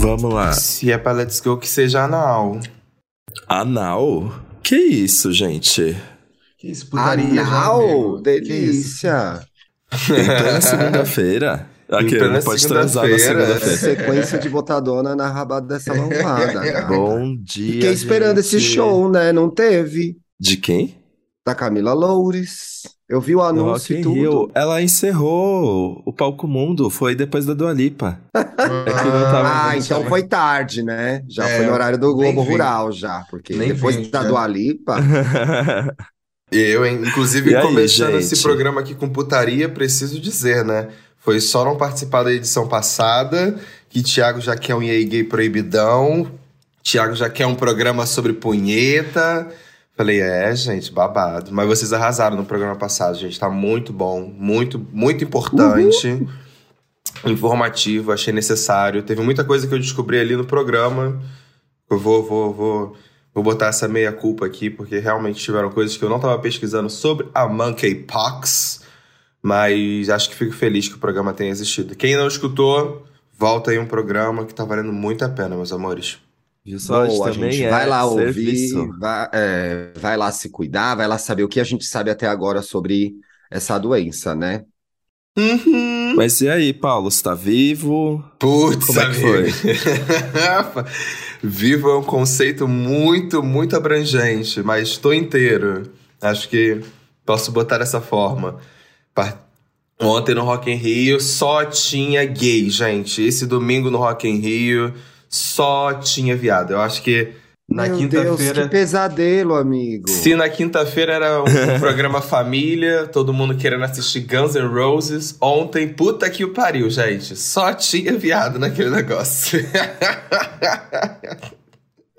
Vamos lá. Se é pra Let's Go, que seja anal. Anal? Que isso, gente? Que isso, putaria, Anal, delícia. Em plena segunda-feira. Aqui, plena não pode transar na segunda-feira. Sequência de botadona na rabada dessa lombada. gata. Bom dia. Fiquei esperando esse gente. show, né? Não teve. De quem? Da Camila Loures. Eu vi o anúncio Rock e tudo. Rio. Ela encerrou o palco mundo. Foi depois da Dua Lipa. É que não tava- Ah, então foi tarde, né? Já É, foi no horário do Globo. Rural, já. Porque Nem depois vi, da já. Dua Lipa, Eu? Inclusive, E aí, começando gente? esse programa aqui com putaria, preciso dizer, né? Foi só não participar da edição passada, que Thiago já quer um EA Gay proibidão, Thiago já quer um programa sobre punheta. Falei, é, gente, babado. Mas vocês arrasaram no programa passado, gente. Tá muito bom, muito, muito importante. Informativo, achei necessário. Teve muita coisa que eu descobri ali no programa. Eu vou, vou, vou, vou botar essa meia culpa aqui, porque realmente tiveram coisas que eu não estava pesquisando sobre a Monkeypox. Mas acho que fico feliz que o programa tenha existido. Quem não escutou, volta aí um programa que tá valendo muito a pena, meus amores. Viu só? boa, também gente. é Vai lá serviço. ouvir, vai, é, vai lá se cuidar, vai lá saber o que a gente sabe até agora sobre essa doença, né? Uhum. Mas e aí, Paulo? Você tá vivo? Putz, Como é que amigo. Vivo é um conceito muito, muito abrangente, mas estou inteiro. Acho que posso botar dessa forma. Ontem no Rock in Rio só tinha gay, gente. Esse domingo no Rock in Rio só tinha viado. Eu acho que na Meu Deus, que quinta-feira. pesadelo, amigo. Se na quinta-feira era um, programa família, todo mundo querendo assistir Guns N' Roses, ontem, puta que o pariu, gente. Só tinha viado naquele negócio.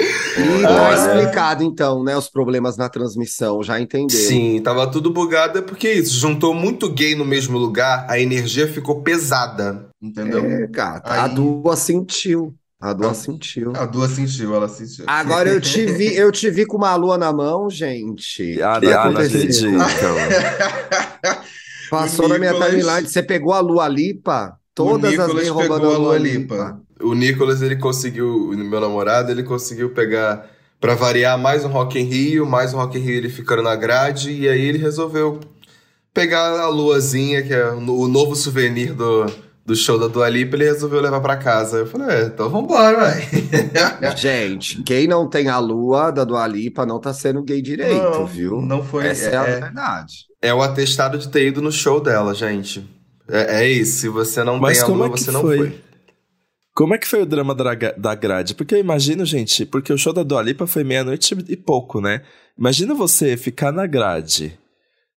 E tá explicado, então, né? Os problemas na transmissão, já entenderam. Sim, tava tudo bugado, é porque isso, juntou muito gay no mesmo lugar, a energia ficou pesada. Entendeu? É, gata, a Aí- Dua sentiu. A Dua sentiu. A Dua sentiu, ela sentiu. Agora eu te vi, eu te vi com uma lua na mão, gente. Ah, que não, acredito. Passou O na minha Nicolas- timeline, você pegou a Lua Lipa? Todas as vezes roubando pegou a Lua Lua Lipa. Lipa. O Nicolas, ele conseguiu, meu namorado, ele conseguiu pegar, pra variar, mais um Rock in Rio, mais um Rock in Rio ele ficando na grade, e aí ele resolveu pegar a luazinha, que é o novo souvenir do, do show da Dua Lipa, ele resolveu levar pra casa. Eu falei, é, então vambora, vai. Gente, quem não tem a Lua da Dua Lipa não tá sendo gay direito, Não, viu? Não foi. Essa é, a é, verdade. é o atestado de ter ido no show dela, gente. É, é isso, se você não Mas tem a como lua, é que você não foi? foi. Como é que foi o drama da grade? Porque eu imagino, gente, porque o show da Dua Lipa foi meia-noite e pouco, né? Imagina você ficar na grade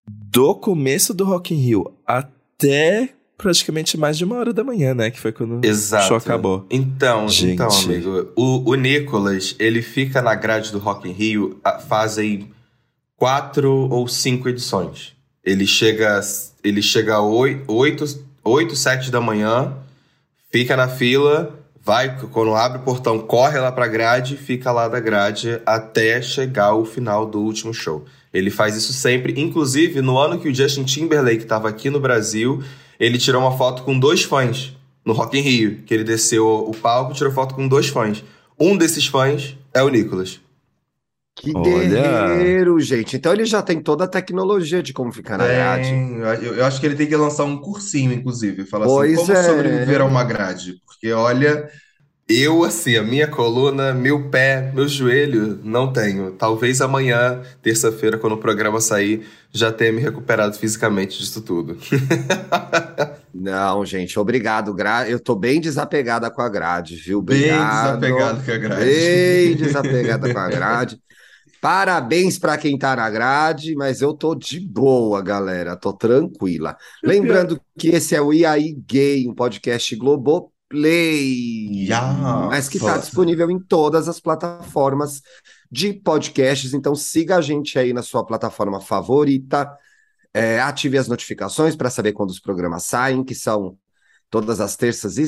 do começo do Rock in Rio até praticamente mais de uma hora da manhã, né? Que foi quando Exato. o show acabou. Então, Gente. então, amigo, o, o Nicolas, ele fica na grade do Rock in Rio fazem quatro ou cinco edições. Ele chega, ele chega a oi- oito, oito, sete da manhã, fica na fila, vai, quando abre o portão, corre lá pra grade, fica lá da grade até chegar o final do último show. Ele faz isso sempre, inclusive no ano que o Justin Timberlake estava aqui no Brasil, ele tirou uma foto com dois fãs no Rock in Rio, que ele desceu o palco e tirou foto com dois fãs. Um desses fãs é o Nicolas. Que guerreiro, gente. Então ele já tem toda a tecnologia de como ficar na grade. eu, eu acho que ele tem que lançar um cursinho, inclusive. Falar Pois assim, como é. sobreviver a uma grade. Porque, olha, eu, assim, a minha coluna, meu pé, meu joelho, não tenho. Talvez amanhã, terça-feira, quando o programa sair, já tenha me recuperado fisicamente disso tudo. Não, gente, obrigado. Gra... Eu tô bem desapegada com a grade, viu? Bem Obrigado. desapegado com a grade. Bem desapegada com a grade. Parabéns para quem tá na grade, mas eu tô de boa, galera. Tô tranquila. Lembrando que esse é o aí Gay, um podcast Globoplay, Yes. mas que tá disponível em todas as plataformas de podcasts. Então siga a gente aí na sua plataforma favorita. É, ative as notificações para saber quando os programas saem, que são todas as terças e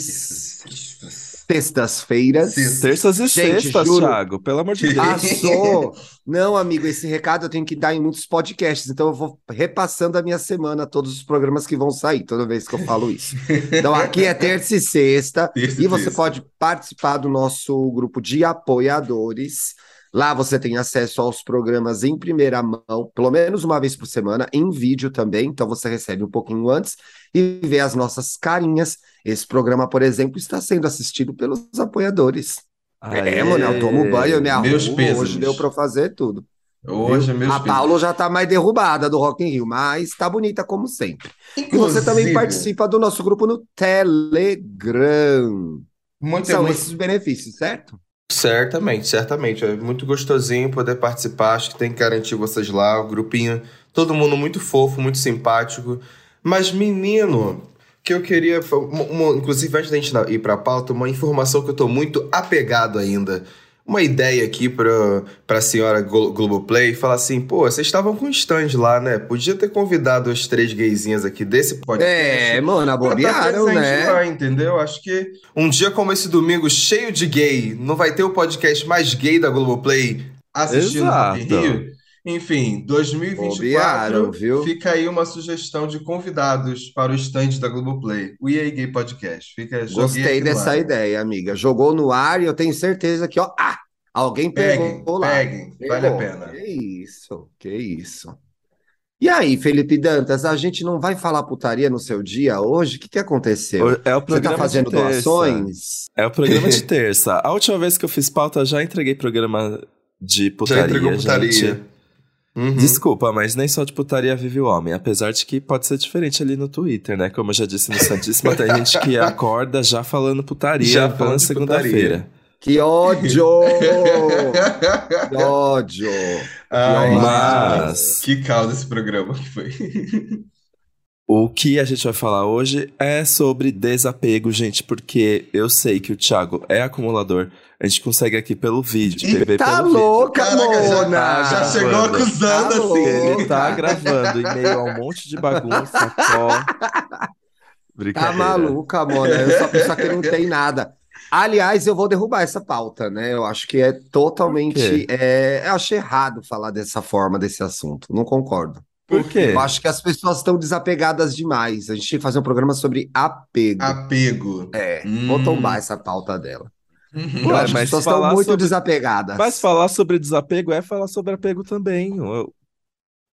sextas-feiras. Sextas. Terças e Gente, sextas, juro. Thiago. Pelo amor de Deus. Passou! Não, amigo, esse recado eu tenho que dar em muitos podcasts, então eu vou repassando a minha semana, todos os programas que vão sair, toda vez que eu falo isso. Então aqui é terça e sexta, Terça e você pode participar do nosso grupo de apoiadores. Lá você tem acesso aos programas em primeira mão, pelo menos uma vez por semana, em vídeo também, então você recebe um pouquinho antes e vê as nossas carinhas. Esse programa, por exemplo, está sendo assistido pelos apoiadores. Aê. É, mano, eu tomo banho, eu me arrumo, Meus pêsames. hoje deu eu fazer tudo. Hoje é meus a Paula já tá mais derrubada do Rock in Rio, mas tá bonita como sempre. E você também Inclusive, participa do nosso grupo no Telegram. Muito, São esses os benefícios, certo? Certamente, certamente. É muito gostosinho poder participar. Acho que tem que garantir vocês lá. O grupinho, todo mundo muito fofo, muito simpático. Mas, menino, que eu queria. uma- inclusive, antes da gente ir pra pauta, uma informação que eu tô muito apegado ainda. Uma ideia aqui pra, pra senhora Glo- Globoplay. Falar assim, pô, vocês estavam com stand lá, né? Podia ter convidado as três gaysinhas aqui desse podcast. É, mano, tá bobearam, presente né? lá, entendeu? Acho que um dia como esse domingo, cheio de gay, não vai ter o podcast mais gay da Globoplay assistindo Exato. Rio? Enfim, 2024 Bobearam, viu? fica aí uma sugestão de convidados para o stand da Globoplay, o EA Gay Podcast. Fica, joguei Gostei dessa ar. ideia, amiga. Jogou no ar e eu tenho certeza que, ó, ah, alguém Peguem, pegou lá. peguem, vale a pena. Que isso, que isso. E aí, Felipe Dantas, a gente não vai falar putaria no seu dia hoje? O que que aconteceu? É o Você programa tá fazendo de terça. doações? É o programa de terça. A última vez que eu fiz pauta, já entreguei programa de putaria, Já entregou putaria. gente. Uhum. Desculpa, mas nem só de putaria vive o homem. Apesar de que pode ser diferente ali no Twitter, né? Como eu já disse no Santíssima, tem gente que acorda já falando putaria, Já falando segunda-feira. Que ódio! Que ódio! Ai, Mas- que caldo esse programa que foi. O que a gente vai falar hoje é sobre desapego, gente, porque eu sei que o Thiago é acumulador. A gente consegue aqui pelo vídeo, Ih, beber Tá pelo vídeo. louca, Caraca, já- Mona! já chegou acusando Tá assim. Ele tá gravando em meio a um monte de bagunça, pó. Tá maluca, Mona. Eu a pessoa que não tem nada. Aliás, eu vou derrubar essa pauta, né? Eu acho que é totalmente. É, eu acho errado falar dessa forma desse assunto. Não concordo. Por quê? Eu acho que as pessoas estão desapegadas demais. A gente tinha que fazer um programa sobre apego. Apego. É, Hum. vou tomar essa pauta dela. Uhum. Eu Ué, acho que as pessoas estão falar muito sobre- desapegadas. Mas falar sobre desapego é falar sobre apego também. Eu-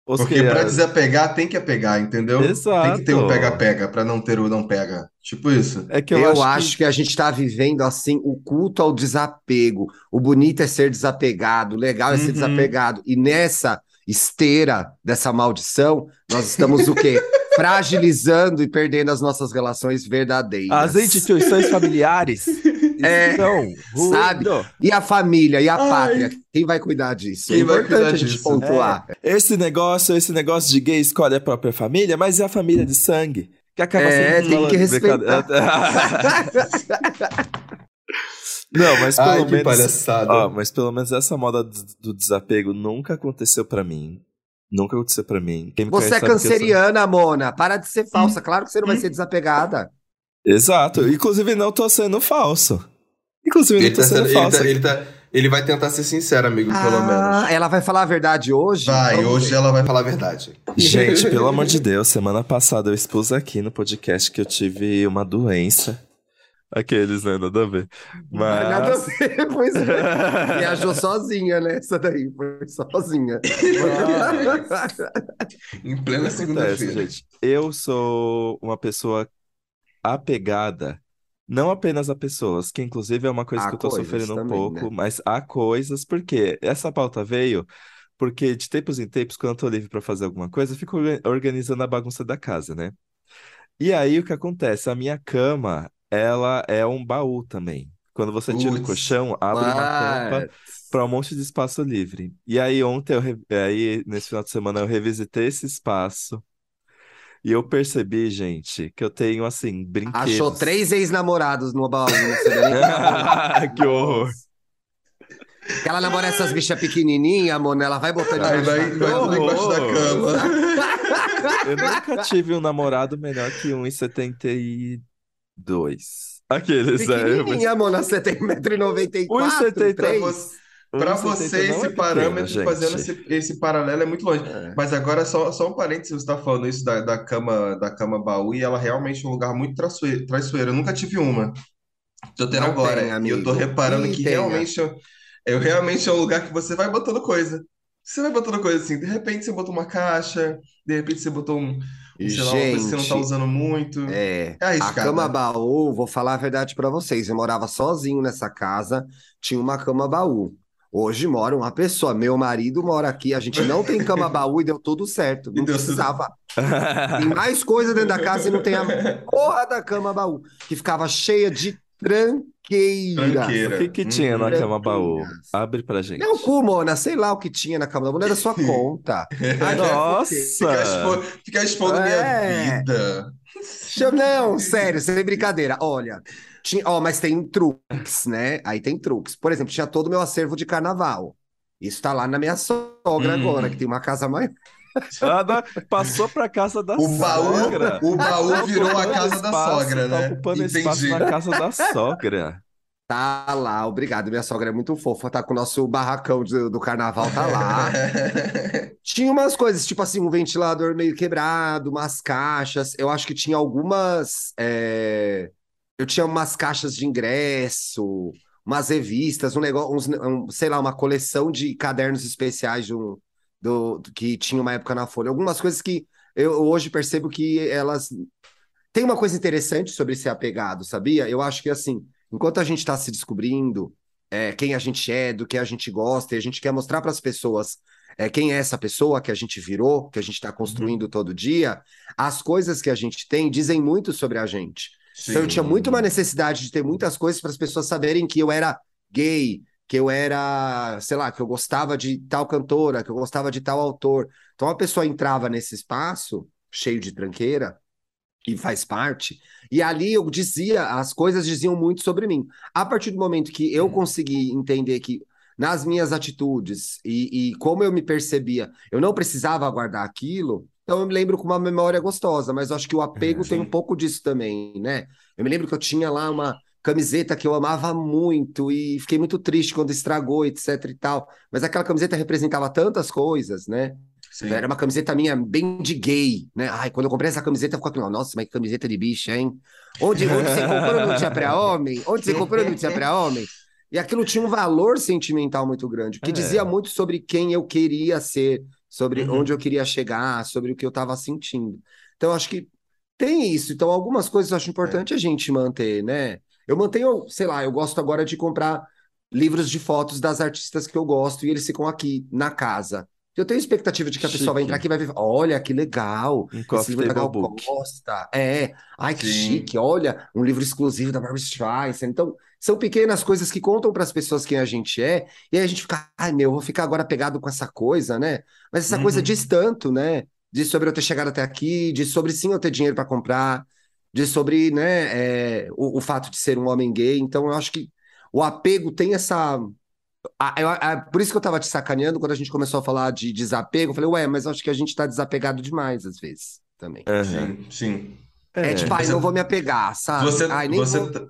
Os Porque que- pra desapegar tem que apegar, entendeu? Exato. Tem que ter o pega-pega pra não ter o não pega. Tipo isso. É que eu, Eu, acho, acho, que... a gente está vivendo assim o culto ao desapego. O bonito é ser desapegado, o legal é ser Uhum. desapegado. E nessa esteira dessa maldição, nós estamos o quê? Fragilizando e perdendo as nossas relações verdadeiras. as instituições familiares É, estão sabe? ruindo. E a família, e a Ai. pátria, quem vai cuidar disso? Quem é vai importante cuidar a gente disso? pontuar. Esse negócio, esse negócio de gay escolhe a própria família, mas é a família de sangue. Que acaba É, sendo tem que respeitar. Não, mas pelo Ai, que menos. palhaçada. Ó, mas pelo menos essa moda do desapego nunca aconteceu pra mim. Nunca aconteceu pra mim. Quem me Você é eu sou- canceriana, Mona. Para de ser falsa. Claro que você não vai ser desapegada. Exato. Inclusive, não tô sendo falso. Inclusive, Ele, não tô tá sendo sendo- ele, falso. tá- ele tá- ele vai tentar ser sincero, amigo, pelo Ah, menos. ela vai falar a verdade hoje? Vai, Vamos hoje ver. ela vai falar a verdade. Gente, pelo amor de Deus, semana passada eu expus aqui no podcast que eu tive uma doença. Aqueles, né? Nada a ver. Mas. Nada a ver, pois é. Viajou sozinha, né? Essa daí, foi sozinha. Em plena segunda-feira. gente. Eu sou uma pessoa apegada, não apenas a pessoas, que inclusive é uma coisa A que eu tô sofrendo um também, pouco, né? mas há coisas, porque essa pauta veio porque de tempos em tempos, quando eu tô livre pra fazer alguma coisa, eu fico orga- organizando a bagunça da casa, né? E aí o que acontece? A minha cama, ela é um baú também. Quando você tira o colchão, abre what? uma tampa para um monte de espaço livre. E aí ontem, eu re... aí nesse final de semana eu revisitei esse espaço e eu percebi, gente, que eu tenho assim brinquedos. Achou três ex-namorados no baú. que horror. Ela namora essas bichas pequenininhas, mano, né? ela vai botando Aí vai, da vai embaixo da cama. Eu nunca tive um namorado melhor que 1,73 2. Aqueles, é, mas... Mona, você tem 1,94m, 1,73m. Para você, esse parâmetro, fazendo esse, esse, paralelo é muito longe. É. Mas agora, só, só um parênteses, você está falando isso da, da, cama da cama baú, e ela é realmente é um lugar muito traiçoeiro. traiçoeiro. Eu nunca tive uma. Tô tendo Não agora. Tem, amigo. E eu tô reparando que realmente, eu, é eu, é, realmente é um lugar que você vai botando coisa. Você vai botando coisa assim, de repente você botou uma caixa, de repente você botou um, um, sei lá, você não tá usando muito. É, É a cama baú, vou falar a verdade pra vocês. Eu morava sozinho nessa casa, tinha uma cama baú. Hoje mora uma pessoa, meu marido mora aqui, a gente não tem cama baú e deu tudo certo. E Não precisava. Tem mais coisa dentro da casa e não tem a porra da cama baú, que ficava cheia de tranqueira. Tranqueira. O que que tinha na Uhum. cama baú? Abre pra gente. Meu cu, Mona, sei lá o que tinha na cama baú, não era sua conta. Ai, Nossa! Ficar expondo É. minha vida. Não, sério, sem brincadeira. Olha, tinha, ó, mas tem truques, né? Aí tem truques. Por exemplo, tinha todo o meu acervo de carnaval. Isso tá lá na minha sogra Hum. agora, que tem uma casa maior. Passou pra casa da O baú, sogra. o baú Tá virou a ocupando casa da espaço, sogra, tá né? ocupando espaço Entendi. na casa da sogra. Tá lá, obrigado. Minha sogra é muito fofa, tá com o nosso barracão de- do carnaval, tá lá. Tinha umas coisas, tipo assim, um ventilador meio quebrado, umas caixas. Eu acho que tinha algumas. é, Eu tinha umas caixas de ingresso, umas revistas, um negócio, uns, um, sei lá, uma coleção de cadernos especiais de um- do, que tinha uma época na Folha. Algumas coisas que eu hoje percebo que elas. Tem uma coisa interessante sobre ser apegado, sabia? Eu acho que assim, enquanto a gente está se descobrindo é, quem a gente é, do que a gente gosta, e a gente quer mostrar para as pessoas é, quem é essa pessoa que a gente virou, que a gente está construindo todo dia, as coisas que a gente tem dizem muito sobre a gente. Então eu tinha muito uma necessidade de ter muitas coisas para as pessoas saberem que eu era gay, que eu era, sei lá, que eu gostava de tal cantora, que eu gostava de tal autor. Então a pessoa entrava nesse espaço cheio de tranqueira e faz parte, e ali eu dizia, as coisas diziam muito sobre mim. A partir do momento que eu consegui entender que nas minhas atitudes e, e como eu me percebia, eu não precisava guardar aquilo, então eu me lembro com uma memória gostosa, mas acho que o apego É, tem um pouco disso também, né? Eu me lembro que eu tinha lá uma camiseta que eu amava muito e fiquei muito triste quando estragou, etc e tal. Mas aquela camiseta representava tantas coisas, né? Sim. Era uma camiseta minha bem de gay, né? Ai, quando eu comprei essa camiseta, ficou aquilo, nossa, mas que camiseta de bicha, hein? Onde, onde você comprou não tinha pra homem? Onde você comprou não tinha pra homem? E aquilo tinha um valor sentimental muito grande, que É. dizia muito sobre quem eu queria ser, sobre Uhum. onde eu queria chegar, sobre o que eu estava sentindo. Então, eu acho que tem isso. Então, algumas coisas eu acho importante a gente manter, né? Eu mantenho, sei lá, eu gosto agora de comprar livros de fotos das artistas que eu gosto e eles ficam aqui na casa. Eu tenho expectativa de que a pessoa vai Chique. entrar aqui e vai ver, olha que legal, Um esse livro da Gal. Costa. É, ai que Sim. chique, olha, um livro exclusivo da Barbra Streisand. Então, são pequenas coisas que contam para as pessoas quem a gente é, e aí a gente fica, ai meu, eu vou ficar agora pegado com essa coisa, né? Mas essa coisa Uhum. diz tanto, né? Diz sobre eu ter chegado até aqui, diz sobre sim eu ter dinheiro para comprar, diz sobre, né, é, o, o fato de ser um homem gay. Então, eu acho que o apego tem essa. a- eu- a- por isso que eu tava te sacaneando quando a gente começou a falar de desapego. Eu falei, ué, mas eu acho que a gente tá desapegado demais às vezes também. Aham. Sim, sim. É, tipo, ai, Você- não vou me apegar, sabe? Você, Ai, nem você, vou- t-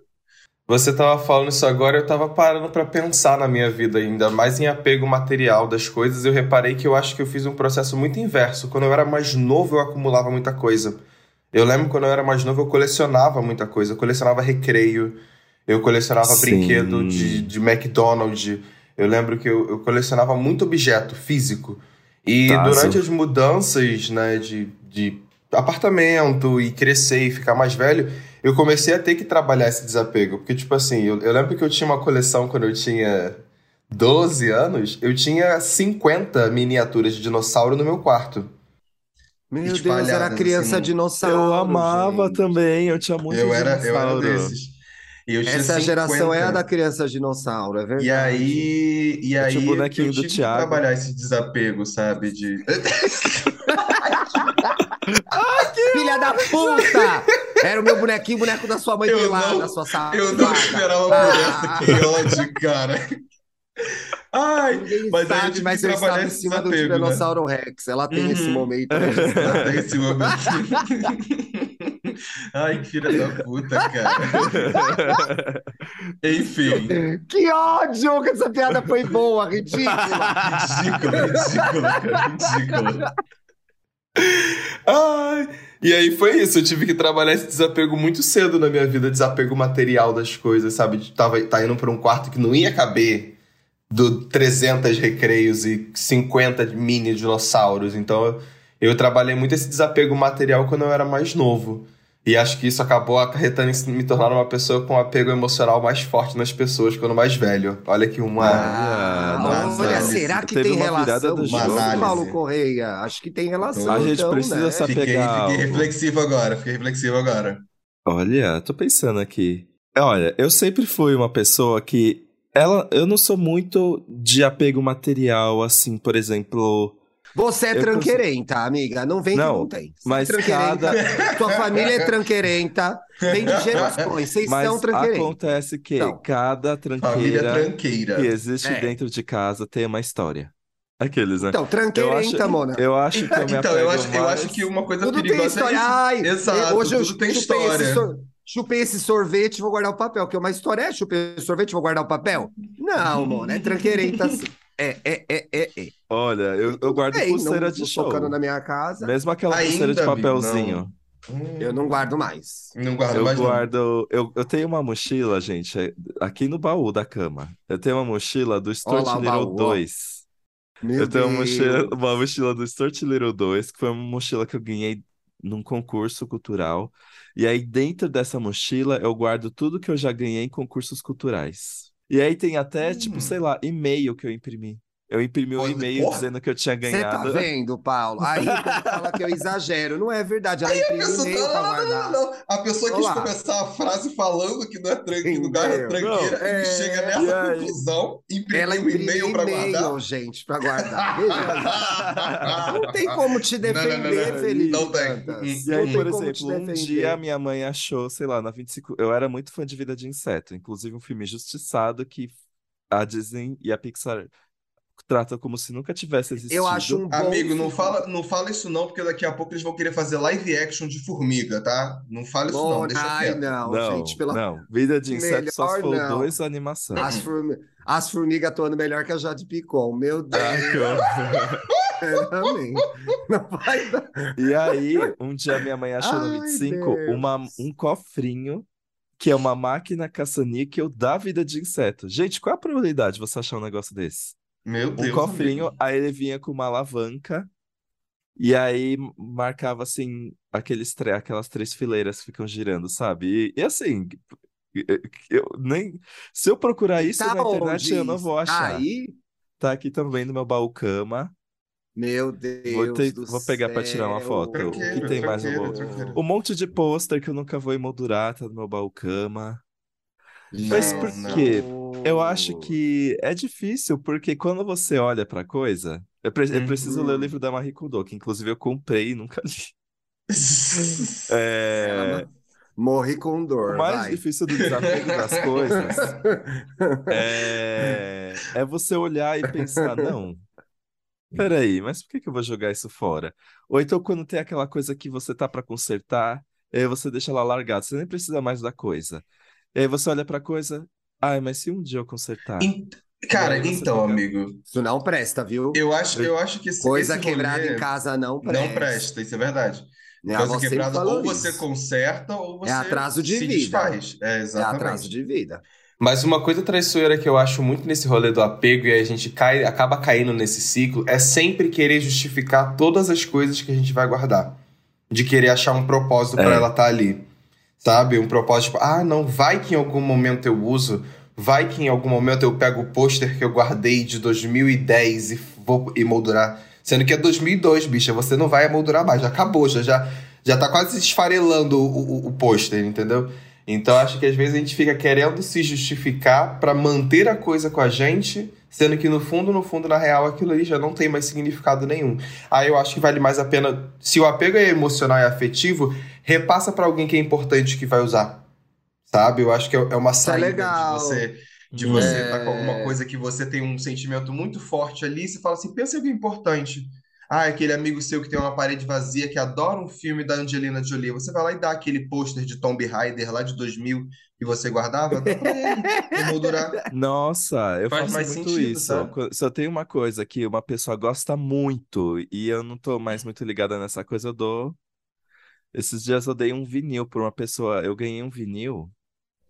você tava falando isso agora, eu tava parando pra pensar na minha vida ainda, mais em apego material das coisas. Eu reparei que eu acho que eu fiz um processo muito inverso. Quando eu era mais novo, eu acumulava muita coisa. Eu lembro quando eu era mais novo, eu colecionava muita coisa. Eu colecionava recreio, eu colecionava Sim. brinquedo de, de McDonald's. Eu lembro que eu, eu colecionava muito objeto físico. E Tazo. durante as mudanças, né, de, de apartamento e crescer e ficar mais velho, eu comecei a ter que trabalhar esse desapego. Porque, tipo assim, eu, eu lembro que eu tinha uma coleção quando eu tinha 12 anos, eu tinha 50 miniaturas de dinossauro no meu quarto. Meu Deus, era criança assim. dinossauro. Eu amava gente. também, eu tinha muito eu, era, eu era dinossauro. desses. E eu tinha Essa geração é a 50. da criança dinossauro, é verdade. E aí, e Eu aí tinha o bonequinho eu do tive que Thiago. trabalhar esse desapego, sabe? De... Filha da puta! Era o meu bonequinho, boneco da sua mãe Eu pelada, não- sua safada. Eu não esperava por Ah. essa, que ódio, cara. Ai, Ninguém Mas sabe, tive mas que eu estava em esse cima do desapego, né? Tiranossauro Rex. Ela tem esse Uhum. momento. até esse momento. Ai, que filha da puta, cara. Enfim. Que ódio que essa piada foi boa, ridícula. Ridícula, ridícula, cara. Ridícula. Ai, e aí foi isso, eu tive que trabalhar esse desapego muito cedo na minha vida, desapego material das coisas, sabe? Tava tá indo para um quarto que não ia caber do 300 recreios e 50 mini dinossauros, então eu trabalhei muito esse desapego material quando eu era mais novo. E acho que isso acabou acarretando em me tornar uma pessoa com apego emocional mais forte nas pessoas quando mais velho. Olha que uma. Ah, nossa, olha, será que Teve tem relação do disso, jogo. Paulo. Correia? Acho que tem relação. A gente então, precisa né? saber- Fiquei, fiquei reflexivo agora, fiquei reflexivo agora. Olha, tô pensando aqui. Olha, eu sempre fui uma pessoa que. Ela, eu não sou muito de apego material, assim, por exemplo. Você é Eu tranqueirenta, amiga. Não vem Não, que não tem. Você mas é tranqueirenta. Sua família é tranqueirenta. Vem de gerações. Vocês Mas são tranqueirentos. acontece que Então. cada Família tranqueira tranqueira. que existe É. dentro de casa tem uma história. Aqueles, né? Então, tranqueirenta, eu Mona. eu acho que eu me Então, eu acho, eu acho que uma coisa Tudo tem perigosa história. é isso. Ai, Exato, hoje eu tudo tem chupei história. Esse sor- Chupei esse sorvete e vou guardar o papel. Que uma história é chupei esse sorvete e vou guardar o papel? Não, Mona. É tranqueirenta. sim. É, é, é, é, é. Olha, eu, eu guardo Ei, pulseira não de tô show. tocando na minha casa. Mesmo aquela Ainda, pulseira de papelzinho. Hum, Eu não guardo mais. não guardo Eu mais não. guardo. Eu, eu tenho uma mochila, gente, é- aqui no baú da cama. Eu tenho uma mochila do Stuart Olha lá o Little baú, ó. 2. Meu eu tenho uma mochila, uma mochila do Stuart Little 2, que foi uma mochila que eu ganhei num concurso cultural. E aí, dentro dessa mochila, eu guardo tudo que eu já ganhei em concursos culturais. E aí tem até, tipo, Hum. sei lá, e-mail que eu imprimi. Eu imprimi um Porra, e-mail porra. dizendo que eu tinha Você tá ganhado. vendo, Paulo? Aí fala que eu exagero. Não é verdade. Ela A imprime pessoa, não, pra não, não, não, não. A pessoa quis Olá. começar a frase falando que não é tran... que lugar é tranqueira Não, e é. chega nessa aí? conclusão, imprimiu Ela um imprime e-mail pra guardar. gente, pra guardar. Aí. Não tem como te defender. Felipe. Não tem. E aí, por exemplo, um dia minha mãe achou, sei lá, na 25. Eu era muito fã de Vida de Inseto, inclusive um filme Justiçado que a Disney e a Pixar tratam como se nunca tivesse existido. Eu acho um bom Amigo, não fala, não fala isso não, porque daqui a pouco eles vão querer fazer live action de formiga, tá? Não fala isso não, Bom, deixa ai, quieto. não, Não, gente, pela... não. Vida de Inseto só se Melhor for não. dois animação. As, formi... As formigas atuando melhor que a Jade Picon. Meu Deus, Ah. Não vai dar. E aí, um dia minha mãe achou no Ai, 25 Deus. uma, um cofrinho que é uma máquina caça-níquel da vida de inseto. Gente, qual é a probabilidade de você achar um negócio desse? Meu Um Deus, cofrinho, amigo. aí ele vinha com uma alavanca e aí marcava assim aqueles tre- aquelas três fileiras que ficam girando, sabe? E, e assim, eu nem se eu procurar isso Tá na internet onde eu não vou achar. aí? Tá aqui também no meu baú cama. Meu Deus Vou, ter- do vou pegar pra tirar uma foto. O que tem mais no baú? Um monte de pôster que eu nunca vou emoldurar, tá no meu baú cama. Mas por quê? Eu acho que é difícil, porque quando você olha pra coisa. Eu, pre- eu preciso Uhum. ler o livro da Marie Kondo, que inclusive eu comprei e nunca li. É, Morri com dor, o mais vai. difícil do desapego das coisas é, é você olhar e pensar, não, peraí, mas por que que eu vou jogar isso fora? Ou então quando tem aquela coisa que você tá pra consertar, você deixa ela largada, você nem precisa mais da coisa. E aí você olha pra coisa, ai, mas se um dia eu consertar? Ent- Cara, você então, fica- amigo, Isso não presta, viu? eu acho, eu acho que esse, Coisa esse quebrada rolê em casa não presta. não presta, isso é verdade. Minha Coisa avó sempre quebrada, ou você isso. conserta, ou você atraso de se vida. desfaz. É, É exatamente. atraso de vida. Mas uma coisa traiçoeira que eu acho muito nesse rolê do apego e a gente cai, acaba caindo nesse ciclo é sempre querer justificar todas as coisas que a gente vai guardar. De querer achar um propósito pra É. ela estar ali. Sabe? Um propósito, tipo, ah, não, vai que em algum momento eu uso, vai que em algum momento eu pego o pôster que eu guardei de 2010 e vou emoldurar. Sendo que é 2002, bicha, você não vai emoldurar mais, já acabou, já, já, já tá quase esfarelando o, o, o pôster, entendeu? Então acho que às vezes a gente fica querendo se justificar pra manter a coisa com a gente, sendo que no fundo, no fundo, na real, aquilo ali já não tem mais significado nenhum. Aí eu acho que vale mais a pena, se o apego é emocional e afetivo, repassa pra alguém que é importante que vai usar. Sabe? Eu acho que é é uma é saída. legal. De você, de É. você tá com alguma coisa que você tem um sentimento muito forte ali, você fala assim, pensa em alguém importante. Ah, aquele amigo seu que tem uma parede vazia que adora um filme da Angelina Jolie. Você vai lá e dá aquele pôster de Tomb Raider lá de 2000 que você guardava, dá pra ele emoldurar. Nossa, eu Faz faço mais muito sentido, isso. sabe? Se eu tenho uma coisa que uma pessoa gosta muito e eu não tô mais muito ligada nessa coisa, eu dou. Esses dias eu dei um vinil pra uma pessoa. Eu ganhei um vinil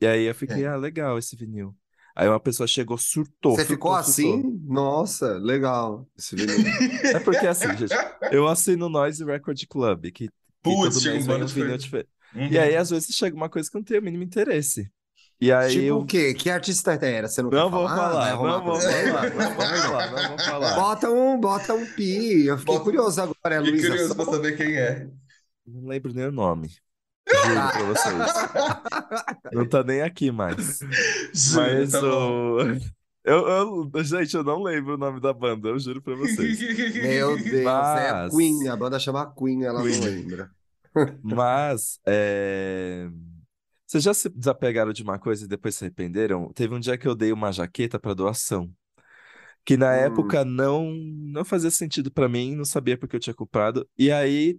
e aí eu fiquei, É. ah, legal esse vinil. Aí uma pessoa chegou, surtou, Você ficou surtou, surtou. assim? Nossa, legal. Esse vídeo. É porque assim, gente, eu assino Noise Record Club, que, que Putz, todo mês um vem bando um de vinil diferente. Uhum. E aí, às vezes, chega uma coisa que eu não tenho o mínimo interesse. E aí Tipo eu. o quê? Que artista era? Você não Não quer vou falar? Falar, não vou falar, não vou falar, não vou falar. Bota um, bota um pi. Eu fiquei Bota- curioso agora, é Fiquei Luísa curioso pra saber quem é. Não lembro nem o nome. Juro pra vocês. Não tá nem aqui mais. Juro, Mas tá o. Eu, eu- gente, eu não lembro o nome da banda, eu juro pra vocês. Meu Deus, é a Mas- Queen. A banda chama Queen, ela Queen. não lembra. Mas, é... vocês já se desapegaram de uma coisa e depois se arrependeram? Teve um dia que eu dei uma jaqueta para doação, que na Hum. época não não fazia sentido para mim, não sabia porque eu tinha comprado. E aí,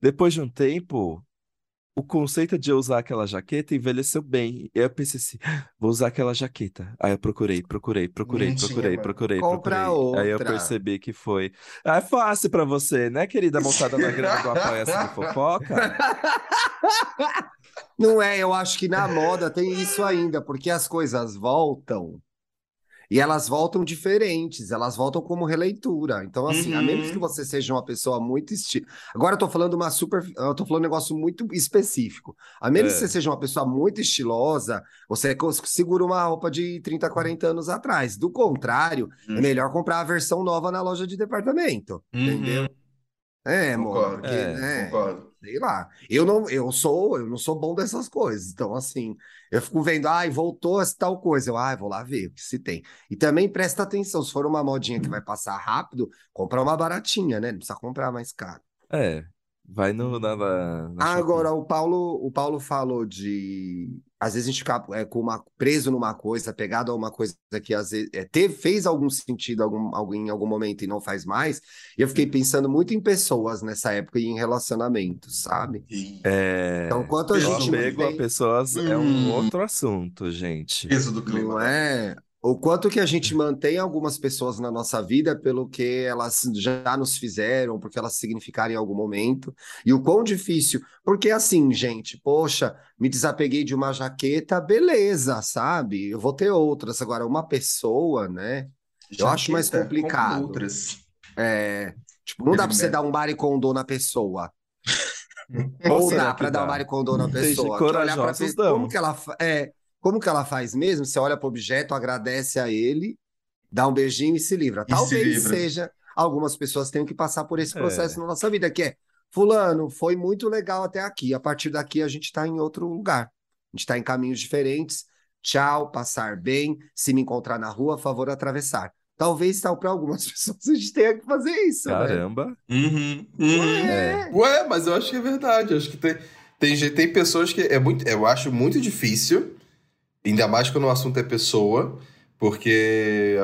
depois de um tempo, o conceito de eu usar aquela jaqueta envelheceu bem. Eu pensei assim, "Ah, vou usar aquela jaqueta. Aí eu procurei, procurei, procurei, tinha, procurei, procurei, Compra procurei. Aí eu outra. percebi que foi. Ah, é fácil pra você, né, querida montada na grama do Apoia-se do Fofoca? Não é, eu acho que na moda tem isso ainda, porque as coisas voltam e elas voltam diferentes, elas voltam como releitura. Então, assim, a menos Uhum. que você seja uma pessoa muito esti... Agora eu tô falando uma super, eu tô falando um negócio muito específico. A menos que É. você seja uma pessoa muito estilosa, você segura uma roupa de 30, 40 anos atrás. Do contrário, Uhum. é melhor comprar a versão nova na loja de departamento, entendeu? Uhum. É, amor, Concordo. porque, É, né? Concordo. Sei lá. Eu não, eu sou, eu não sou bom dessas coisas. Então, assim, eu fico vendo, ai, voltou essa tal coisa. Eu, ai, vou lá ver o que se tem. E também presta atenção, se for uma modinha que vai passar rápido, compra uma baratinha, né? Não precisa comprar mais caro. É, vai no, na, na, na Shopee. Agora, o Paulo, o Paulo falou de. Às vezes a gente fica é, com uma, preso numa coisa, pegado a uma coisa que às vezes é, teve, fez algum sentido algum, algum, em algum momento e não faz mais. E eu fiquei pensando muito em pessoas nessa época e em relacionamentos, sabe? É, Então, quanto a o gente apego a mantém- pessoas é um Hum. outro assunto, gente. peso do clima. Não é? O quanto que a gente mantém algumas pessoas na nossa vida pelo que elas já nos fizeram, porque elas significaram em algum momento, e o quão difícil. Porque assim, gente, poxa, me desapeguei de uma jaqueta, beleza, sabe? Eu vou ter outras. Agora, uma pessoa, né? Eu acho mais Jaqueta, complicado. outras. É, tipo, não dá pra você dar um baricondô na pessoa. Ou Ou dá pra dar um baricondô na pessoa. Que olhar pra como que ela é, como que ela faz mesmo? Você olha pro objeto, agradece a ele, dá um beijinho e se livra. E se Talvez livra. seja, algumas pessoas tenham que passar por esse É. processo na nossa vida, que é, fulano, foi muito legal até aqui. A partir daqui a gente tá em outro lugar. A gente tá em caminhos diferentes. Tchau, passar bem. Se me encontrar na rua, favor atravessar. Talvez tal para algumas pessoas a gente tenha que fazer isso, né? Caramba. Uhum, uhum. É. Ué, mas eu acho que é verdade. Eu acho que tem, tem, gente- tem pessoas que é muito. Eu acho muito difícil, ainda mais quando o assunto é pessoa, porque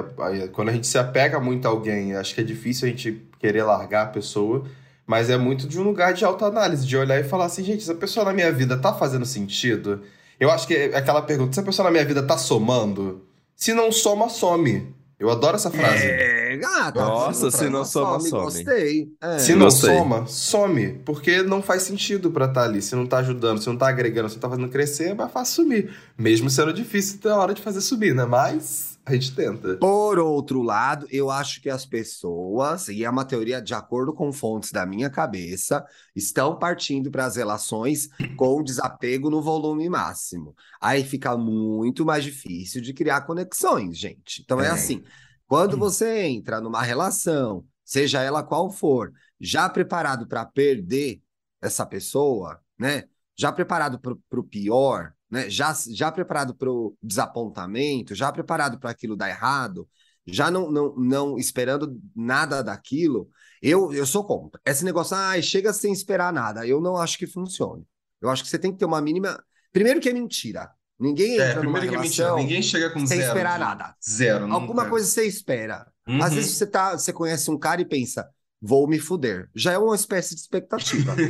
quando a gente se apega muito a alguém, acho que é difícil a gente querer largar a pessoa. Mas é muito de um lugar de autoanálise, de olhar e falar assim, gente, essa pessoa na minha vida tá fazendo sentido? Eu acho que é aquela pergunta, se a pessoa na minha vida tá somando? Se não soma, some. Eu adoro essa frase. É, gata. Nossa, se não soma, some. Gostei. É. Se não Gostei. soma, some. Porque não faz sentido pra estar ali. Se não tá ajudando, se não tá agregando, se não tá fazendo crescer, é mais fácil sumir. Mesmo sendo difícil ter a hora de fazer subir, né? Mas a gente tenta. Por outro lado, eu acho que as pessoas, e é uma teoria de acordo com fontes da minha cabeça, estão partindo para as relações com desapego no volume máximo. Aí fica muito mais difícil de criar conexões, gente. Então é É. assim, quando você entra numa relação, seja ela qual for, já preparado para perder essa pessoa, né? Já preparado para o pior, né? Já, já preparado para o desapontamento, já preparado para aquilo dar errado, já não, não, não esperando nada daquilo, eu, eu sou contra. Esse negócio, ah, chega sem esperar nada, eu não acho que funcione. Eu acho que você tem que ter uma mínima. Primeiro que é mentira. Ninguém É, entra numa primeiro que é mentira. relação Ninguém chega com sem zero. esperar nada. Zero. Alguma nunca. coisa você espera. Uhum. Às vezes você tá, você conhece um cara e pensa, vou me fuder. Já é uma espécie de expectativa.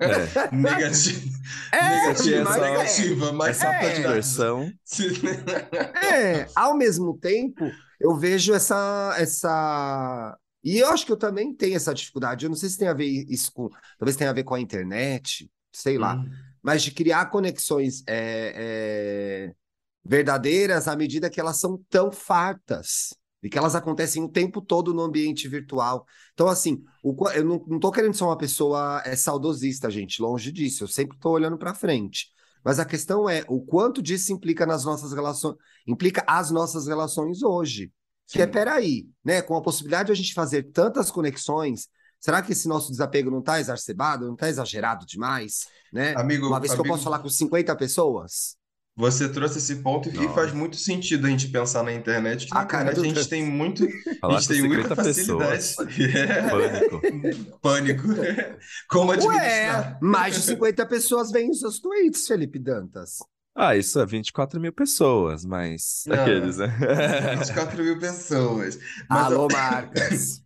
É. Negativa. É, negativa, mas é. negativa, mas É só pra É. diversão. É, ao mesmo tempo, eu vejo essa, essa. E eu acho que eu também tenho essa dificuldade. Eu não sei se tem a ver isso com. Talvez tenha a ver com a internet, sei lá. Hum. Mas de criar conexões é, é, verdadeiras à medida que elas são tão fartas. E que elas acontecem o tempo todo no ambiente virtual. Então, assim, o eu não, tô querendo ser uma pessoa é, saudosista, gente, longe disso. Eu sempre tô olhando para frente. Mas a questão é o quanto disso implica nas nossas relações, implica as nossas relações hoje. Que é, Sim. peraí, né? Com a possibilidade de a gente fazer tantas conexões, será que esse nosso desapego não tá exacerbado, não tá exagerado demais, né? Amigo, Uma vez que eu amigo, posso falar com 50 pessoas? Você trouxe esse ponto e Nossa. faz muito sentido a gente pensar na internet, que na Ah, cara, internet a eu- gente tem muito, a Falar gente com tem muita 50 facilidade. Pânico. Pânico. Como Ué, administrar? mais de 50 pessoas veem os seus tweets, Felipe Dantas. Ah, isso é 24 mil pessoas, mas Não. aqueles, né? 24 mil pessoas. Mas eu- Alô, marcas.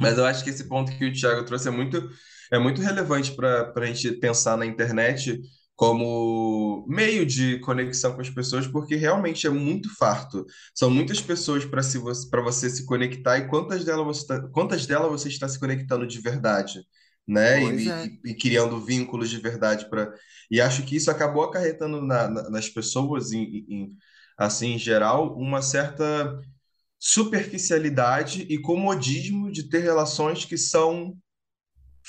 Mas eu acho que esse ponto que o Thiago trouxe é muito, é muito relevante para a gente pensar na internet como meio de conexão com as pessoas, porque realmente é muito farto. São muitas pessoas para se, para você se conectar e quantas delas você tá- quantas delas você está se conectando de verdade, né? E, é. e- e criando vínculos de verdade para. E acho que isso acabou acarretando na- na- nas pessoas, em, em- assim, em geral, uma certa superficialidade e comodismo de ter relações que são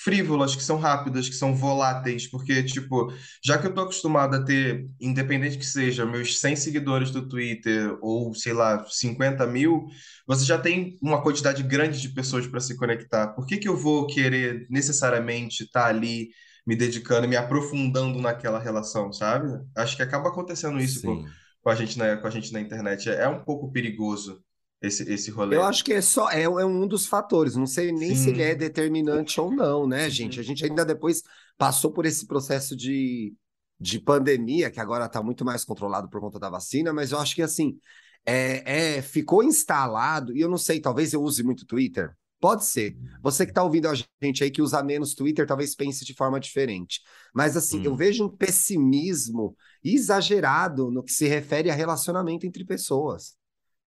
frívolas, que são rápidas, que são voláteis, porque, tipo, já que eu tô acostumado a ter, independente que seja, meus 100 seguidores do Twitter ou, sei lá, 50 mil, você já tem uma quantidade grande de pessoas para se conectar. Por que que eu vou querer necessariamente estar ali me dedicando, me aprofundando naquela relação, sabe? Acho que acaba acontecendo isso com, com a gente na, com a gente na internet. É um pouco perigoso esse, esse rolê. Eu acho que é só é, é um dos fatores. Não sei nem se Sim. ele é determinante ou não, né, gente? A gente ainda depois passou por esse processo de, de pandemia, que agora está muito mais controlado por conta da vacina, mas eu acho que assim é, é, ficou instalado, e eu não sei, talvez eu use muito Twitter. Pode ser. Você que está ouvindo a gente aí que usa menos Twitter, talvez pense de forma diferente. Mas assim, Hum. eu vejo um pessimismo exagerado no que se refere a relacionamento entre pessoas.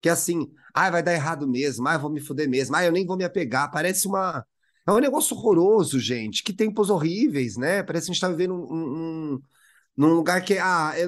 Que assim, ah, vai dar errado mesmo, ah, eu vou me fuder mesmo, ah, eu nem vou me apegar. Parece uma. É um negócio horroroso, gente. Que tempos horríveis, né? Parece que a gente tá vivendo um, um- um- num lugar que, ah, é-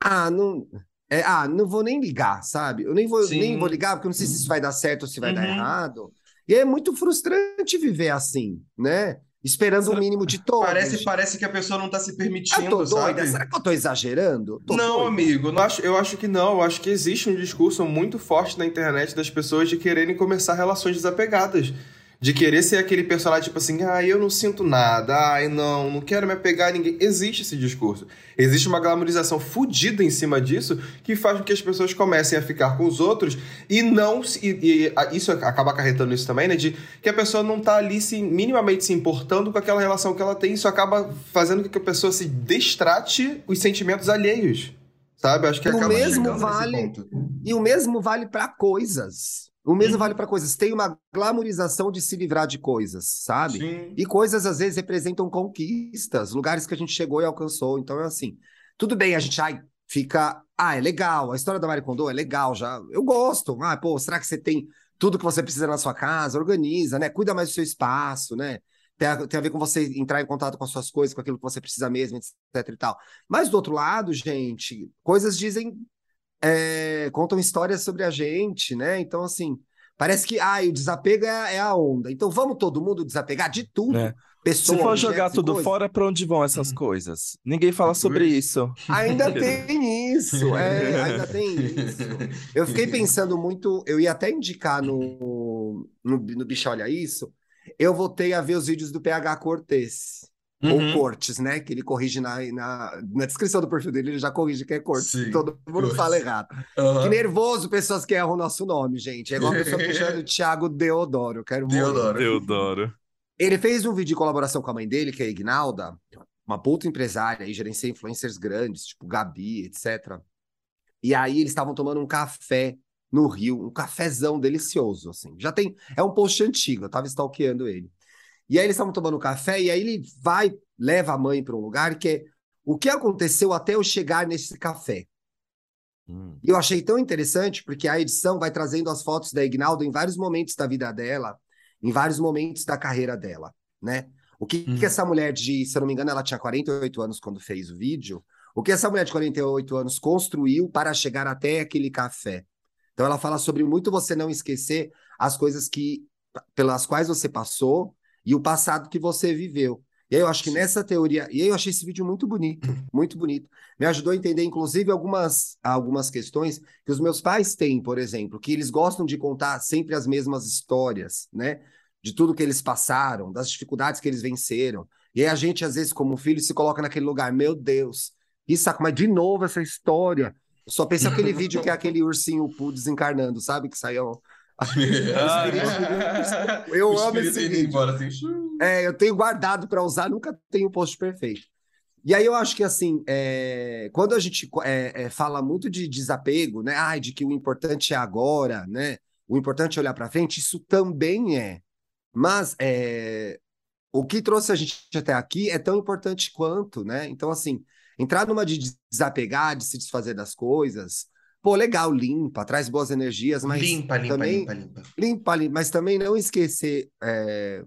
ah, não. é, ah, não vou nem ligar, sabe? Eu nem vou, Sim. nem vou ligar, porque eu não sei se isso vai dar certo ou se vai dar Uhum. errado. E é muito frustrante viver assim, né? Esperando o mínimo de todos. Parece, parece que a pessoa não está se Eu permitindo, tô doida? sabe? Será que eu tô exagerando? Tô Não, doida? amigo, Eu não acho, eu acho que não, eu acho que existe um discurso muito forte na internet das pessoas de quererem começar relações desapegadas. De querer ser aquele personagem tipo assim, ah, eu não sinto nada, ai não, não quero me apegar a ninguém. Existe esse discurso. Existe uma glamorização fodida em cima disso que faz com que as pessoas comecem a ficar com os outros e não. se- E, e isso acaba acarretando isso também, né? De que a pessoa não tá ali se, minimamente se importando com aquela relação que ela tem. Isso acaba fazendo com que a pessoa se destrate os sentimentos alheios. Sabe? Acho que O acaba mesmo vale- ponto. E o mesmo vale para coisas. O mesmo Uhum. vale para coisas. Tem uma glamorização de se livrar de coisas, sabe? Sim. E coisas às vezes representam conquistas, lugares que a gente chegou e alcançou. Então é assim, tudo bem, a gente ai, fica, ah, é legal, a história da Marie Kondo é legal já. Eu gosto. Ah, pô, será que você tem tudo que você precisa na sua casa? Organiza, né? Cuida mais do seu espaço, né? Tem a, tem a ver com você entrar em contato com as suas coisas, com aquilo que você precisa mesmo, etc e tal. Mas do outro lado, gente, coisas dizem é, contam histórias sobre a gente, né? Então, assim, parece que ah, o desapego é, é a onda. Então, vamos todo mundo desapegar de tudo. É. Pessoa, Se for jogar tudo coisas. fora, pra onde vão essas coisas? Ninguém fala sobre isso. Ainda tem isso, é, ainda tem isso. Eu fiquei pensando muito, eu ia até indicar no, no, no Bicho Olha Isso, eu voltei a ver os vídeos do PH Cortez, ou Uhum. Cortes, né? Que ele corrige na, na, na descrição do perfil dele, ele já corrige que é Cortes, Sim, todo mundo Cortes. fala errado. Aham. Que nervoso pessoas que erram o nosso nome, gente. É igual a pessoa puxando Thiago Deodoro. Eu quero. Deodoro. Deodoro. Ele fez um vídeo de colaboração com a mãe dele, que é a Ignalda, uma puta empresária aí, gerencia influencers grandes, tipo Gabi, etc. E aí eles estavam tomando um café no Rio, um cafezão delicioso, assim. Já tem, é um post antigo, eu tava stalkeando ele. E aí eles estavam tomando café e aí ele vai, leva a mãe para um lugar que é o que aconteceu até eu chegar nesse café. Hum. E eu achei tão interessante porque a edição vai trazendo as fotos da Ignaldo em vários momentos da vida dela, em vários momentos da carreira dela, né? O que, Hum. que essa mulher de, se eu não me engano, ela tinha 48 anos quando fez o vídeo, o que essa mulher de 48 anos construiu para chegar até aquele café. Então ela fala sobre muito você não esquecer as coisas que pelas quais você passou e o passado que você viveu. E aí eu acho que nessa teoria, e aí eu achei esse vídeo muito bonito, muito bonito. Me ajudou a entender, inclusive, algumas, algumas questões que os meus pais têm, por exemplo, que eles gostam de contar sempre as mesmas histórias, né? De tudo que eles passaram, das dificuldades que eles venceram. E aí a gente, às vezes, como filho, se coloca naquele lugar, meu Deus, que saco, mas de novo essa história. Eu só penso aquele vídeo que é aquele ursinho Poo desencarnando, sabe? Que saiu. Eu O amo esse vídeo. embora assim. É, eu tenho guardado para usar, nunca tenho o post perfeito. E aí eu acho que assim, é, quando a gente é, é, fala muito de desapego, né? Ai, de que o importante é agora, né? O importante é olhar para frente, isso também é. Mas é, o que trouxe a gente até aqui é tão importante quanto, né? Então, assim, entrar numa de desapegar, de se desfazer das coisas, pô, legal, limpa, traz boas energias, mas Limpa, limpa, também limpa, limpa. limpa ali, mas também não esquecer, é,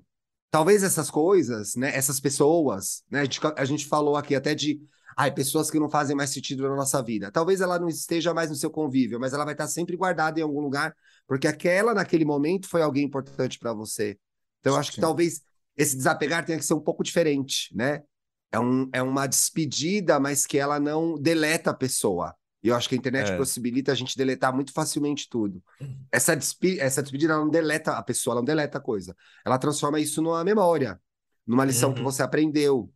talvez essas coisas, né, essas pessoas, né, a gente, a gente falou aqui até de, ai, pessoas que não fazem mais sentido na nossa vida. Talvez ela não esteja mais no seu convívio, mas ela vai estar sempre guardada em algum lugar, porque aquela naquele momento foi alguém importante para você. Então eu acho que Sim. talvez esse desapegar tenha que ser um pouco diferente, né? É, um, é uma despedida, mas que ela não deleta a pessoa. E eu acho que a internet É. possibilita a gente deletar muito facilmente tudo. Essa, despe essa despedida não deleta a pessoa, ela não deleta a coisa. Ela transforma isso numa memória, numa lição que Uhum. você aprendeu,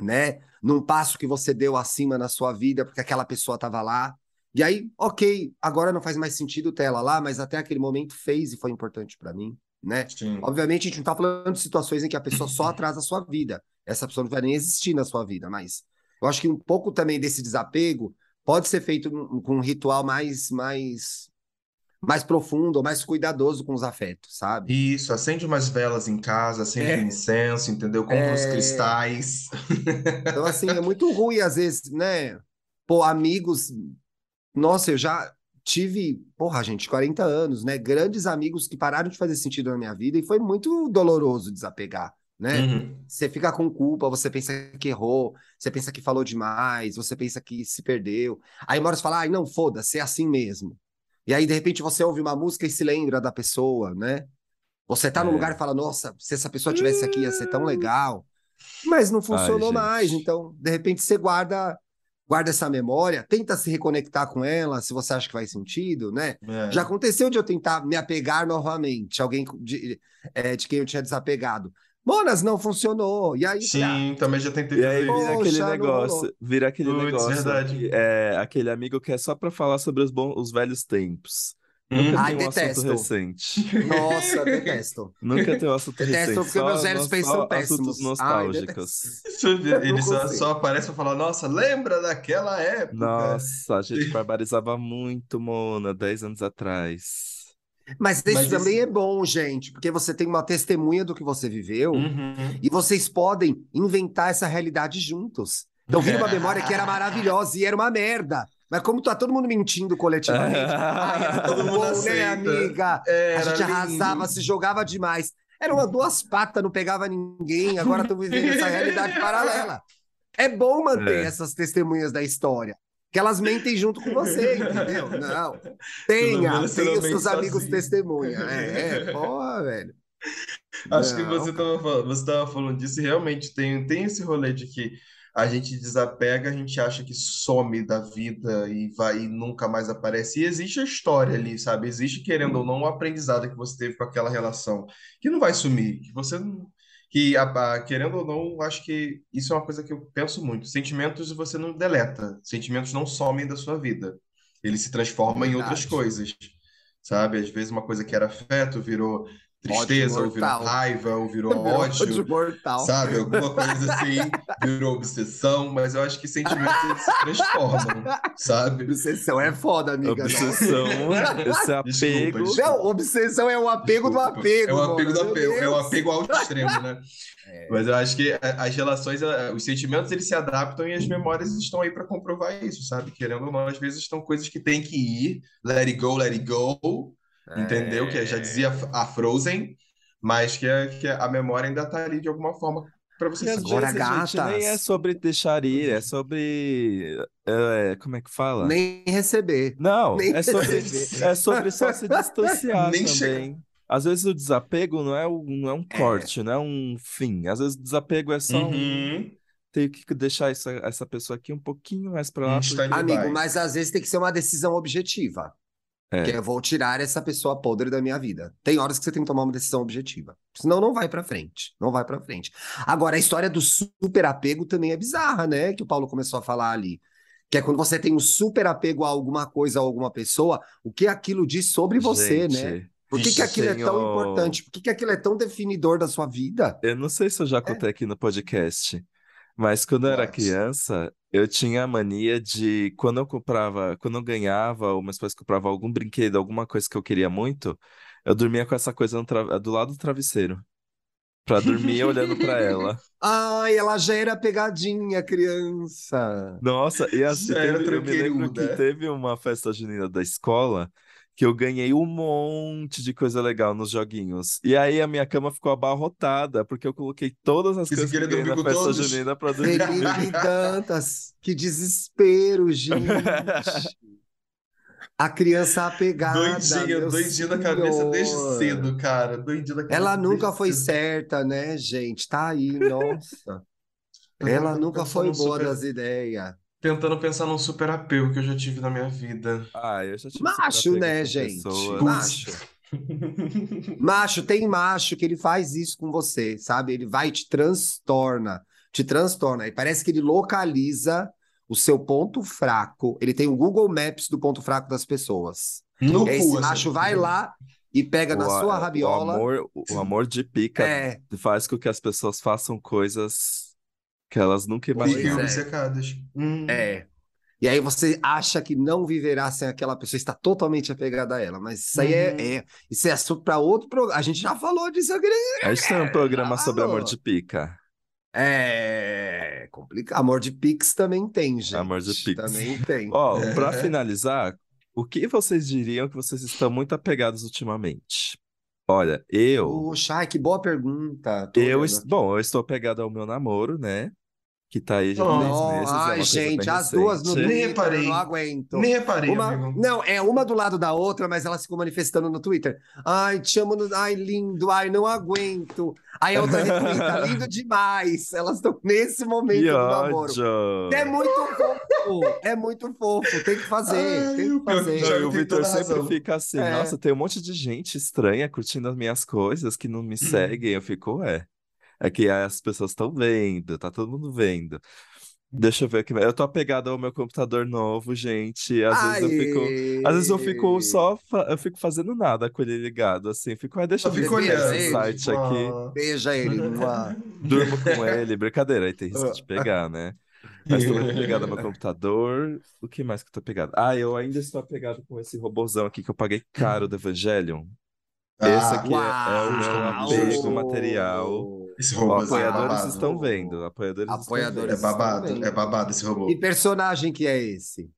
né? Num passo que você deu acima na sua vida, porque aquela pessoa estava lá. E aí, ok, agora não faz mais sentido ter ela lá, mas até aquele momento fez e foi importante para mim, né? Sim. Obviamente, a gente não tá falando de situações em que a pessoa só atrasa a sua vida. Essa pessoa não vai nem existir na sua vida, mas eu acho que um pouco também desse desapego pode ser feito com um ritual mais, mais, mais profundo, mais cuidadoso com os afetos, sabe? Isso, acende umas velas em casa, acende É. um incenso, entendeu? Compra uns É. cristais. Então, assim, é muito ruim, às vezes, né? Pô, amigos. Nossa, eu já tive, porra, gente, 40 anos, né? Grandes amigos que pararam de fazer sentido na minha vida e foi muito doloroso desapegar, né? Uhum. Você fica com culpa, você pensa que errou, você pensa que falou demais, você pensa que se perdeu. Aí uma hora você fala, ai, não, foda-se, é assim mesmo. E aí, de repente, você ouve uma música e se lembra da pessoa, né? Você tá num É. lugar e fala, nossa, se essa pessoa tivesse aqui ia ser tão legal. Mas não funcionou gente. mais, então, de repente, você guarda, guarda essa memória, tenta se reconectar com ela, se você acha que faz sentido, né? É. Já aconteceu de eu tentar me apegar novamente, alguém de, é, de quem eu tinha desapegado. Monas, não funcionou. E aí, Sim, também já tentei E aí vira Poxa, aquele negócio, vira aquele Putz, negócio, verdade. que é aquele amigo que é só pra falar sobre os, bons, os velhos tempos. Hum. Nunca Ai, tem um detesto. assunto recente. nossa, detesto. Nunca tem um assunto Detesto recente. porque meus só, velhos só pensam assuntos péssimos. Ai, nostálgicos. Isso, Ele Não só, só aparece pra falar, nossa, lembra daquela época? Nossa, a gente barbarizava muito, Mona, 10 anos atrás. Mas isso Mas também esse- é bom, gente, porque você tem uma testemunha do que você viveu Uhum. e vocês podem inventar essa realidade juntos. Então vira uma memória que era maravilhosa e era uma merda. Mas como tá todo mundo mentindo coletivamente, ai, Todo mundo bom, né, amiga? Era a gente lindo. arrasava, se jogava demais. Era uma duas patas, não pegava ninguém, agora estão vivendo essa realidade paralela. É bom manter É. essas testemunhas da história. Que elas mentem junto com você, entendeu? Não. Tenha, tenha seus amigos sozinho. testemunha. É, é, porra, velho. Acho que Não, você estava falando, você tava falando disso e realmente tem, tem esse rolê de que a gente desapega, a gente acha que some da vida e vai e nunca mais aparece. E existe a história ali, sabe? Existe, querendo ou não, o aprendizado que você teve com aquela relação, que não vai sumir, que você não. Que, querendo ou não, acho que isso é uma coisa que eu penso muito. Sentimentos você não deleta, sentimentos não somem da sua vida. Eles se transformam em outras Verdade. coisas, sabe? Às vezes uma coisa que era afeto virou tristeza, ou virou raiva, ou virou Virou ódio, ódio mortal. sabe? Alguma coisa assim, virou obsessão, mas eu acho que sentimentos eles se transformam, sabe? Obsessão é foda, amiga. Obsessão, esse apego. Desculpa, desculpa. Não, obsessão é o apego do Desculpa. apego. É o apego do mano, apego, meu é o apego ao extremo, né? Mas eu acho que as relações, os sentimentos, eles se adaptam e as memórias estão aí para comprovar isso, sabe? Querendo ou não, às vezes estão coisas que tem que ir, let it go, let it go, entendeu? Que já dizia a Frozen, mas que, a- que a memória ainda tá ali de alguma forma para você E às se Agora, vezes, gente, nem é gatas. sobre deixar ir, é sobre. é, como é que fala? Nem receber. Não, nem é sobre, receber. é sobre só se distanciar Nem também. Às vezes o desapego não é, um- não é um corte, não é um fim. Às vezes o desapego é só um. Uhum. Tenho que deixar essa, essa pessoa aqui um pouquinho mais pra lá. Um porque-. Amigo, mas às vezes tem que ser uma decisão objetiva. É. Que eu vou tirar essa pessoa podre da minha vida. Tem horas que você tem que tomar uma decisão objetiva. Senão não vai pra frente. Não vai pra frente. Agora, a história do super apego também é bizarra, né? Que o Paulo começou a falar ali. Que é quando você tem um super apego a alguma coisa, a alguma pessoa, o que aquilo diz sobre você, Gente, né? Por que, que aquilo é tão importante? Por que, que aquilo é tão definidor da sua vida? Eu não sei se É. eu já contei aqui no podcast, mas quando eu era criança, eu tinha a mania de, quando eu comprava, quando eu ganhava, ou meus pais compravam algum brinquedo, alguma coisa que eu queria muito, eu dormia com essa coisa tra- do lado do travesseiro. Pra dormir olhando pra ela. Ai, ela já era pegadinha, criança. Nossa, e assim, teve- eu me lembro que teve uma festa junina da escola que eu ganhei um monte de coisa legal nos joguinhos. E aí a minha cama ficou abarrotada, porque eu coloquei todas as coisas que eu queria ganhei na festa todos? junina pra dormir Felipe Dantas, que desespero, gente. A criança apegada. Doidinha, doidinha na cabeça desde cedo, cara. Doidinha na cabeça Ela nunca foi cedo. certa, né, gente? Tá aí, nossa. Ela nunca foi boa super- das ideias. Tentando pensar num super apego que eu já tive na minha vida. Ah, eu já tive Macho, super apego né, com gente? pessoas. Macho. Macho, tem macho que ele faz isso com você, sabe? Ele vai e te transtorna, te transtorna. E parece que ele localiza o seu ponto fraco. Ele tem o Google Maps do ponto fraco das pessoas. No E esse cu, assim. macho vai lá e pega na O a- sua O rabiola. amor, o amor de pica É, faz com que as pessoas façam coisas que elas nunca imaginaram. é. obcecadas. Hum. é. E aí você acha que não viverá sem aquela pessoa, está totalmente apegada a ela. Mas isso aí é, Uhum. é- isso é assunto para outro programa. A gente já falou disso aqui. A gente tem um programa sobre Alô. amor de pica. É complicado. Amor de Pix também tem, gente. Amor de Pix. Também tem. Ó, É. pra finalizar, o que vocês diriam que vocês estão muito apegados ultimamente? Olha, eu, Poxa, ai, que boa pergunta. Tô eu, olhando es- aqui. bom, eu estou apegado ao meu namoro, né? Que tá aí já Oh, três meses, é ai, coisa gente, as duas no recente. Nem Twitter, reparei. eu não aguento. Nem reparei, Uma, amigo. não, é uma do lado da outra, mas elas ficam manifestando no Twitter. Ai, te amo, no- ai, lindo, ai, não aguento. Aí a outra retweeta, lindo demais. Elas estão nesse momento Que do namoro. ódio! É muito fofo, é muito fofo. Tem que fazer, Ai, tem o que fazer. O Vitor sempre razão. fica assim, É. nossa, tem um monte de gente estranha curtindo as minhas coisas que não me seguem. Eu fico, ué. É que as pessoas estão vendo, tá todo mundo vendo. Deixa eu ver aqui. Eu tô apegado ao meu computador novo, gente. Às vezes eu fico. Às vezes eu fico só. fa- Eu fico fazendo nada com ele ligado, assim. Fico, ah, deixa eu ver esse olhando. ele, site tipo, aqui. ah. Beija ele. Durmo com ele, brincadeira, aí tem risco de pegar, né? Mas tô muito apegado ao meu computador. O que mais que eu tô apegado? Ah, eu ainda estou apegado com esse robozão aqui que eu paguei caro do Evangelion. Esse Ah, aqui é, é o meu apego material. Esse robô é apoiadores babado. estão vendo. Apoiadores, Apoiadores. É babado, é babado esse robô. Que personagem que é esse? estão vendo.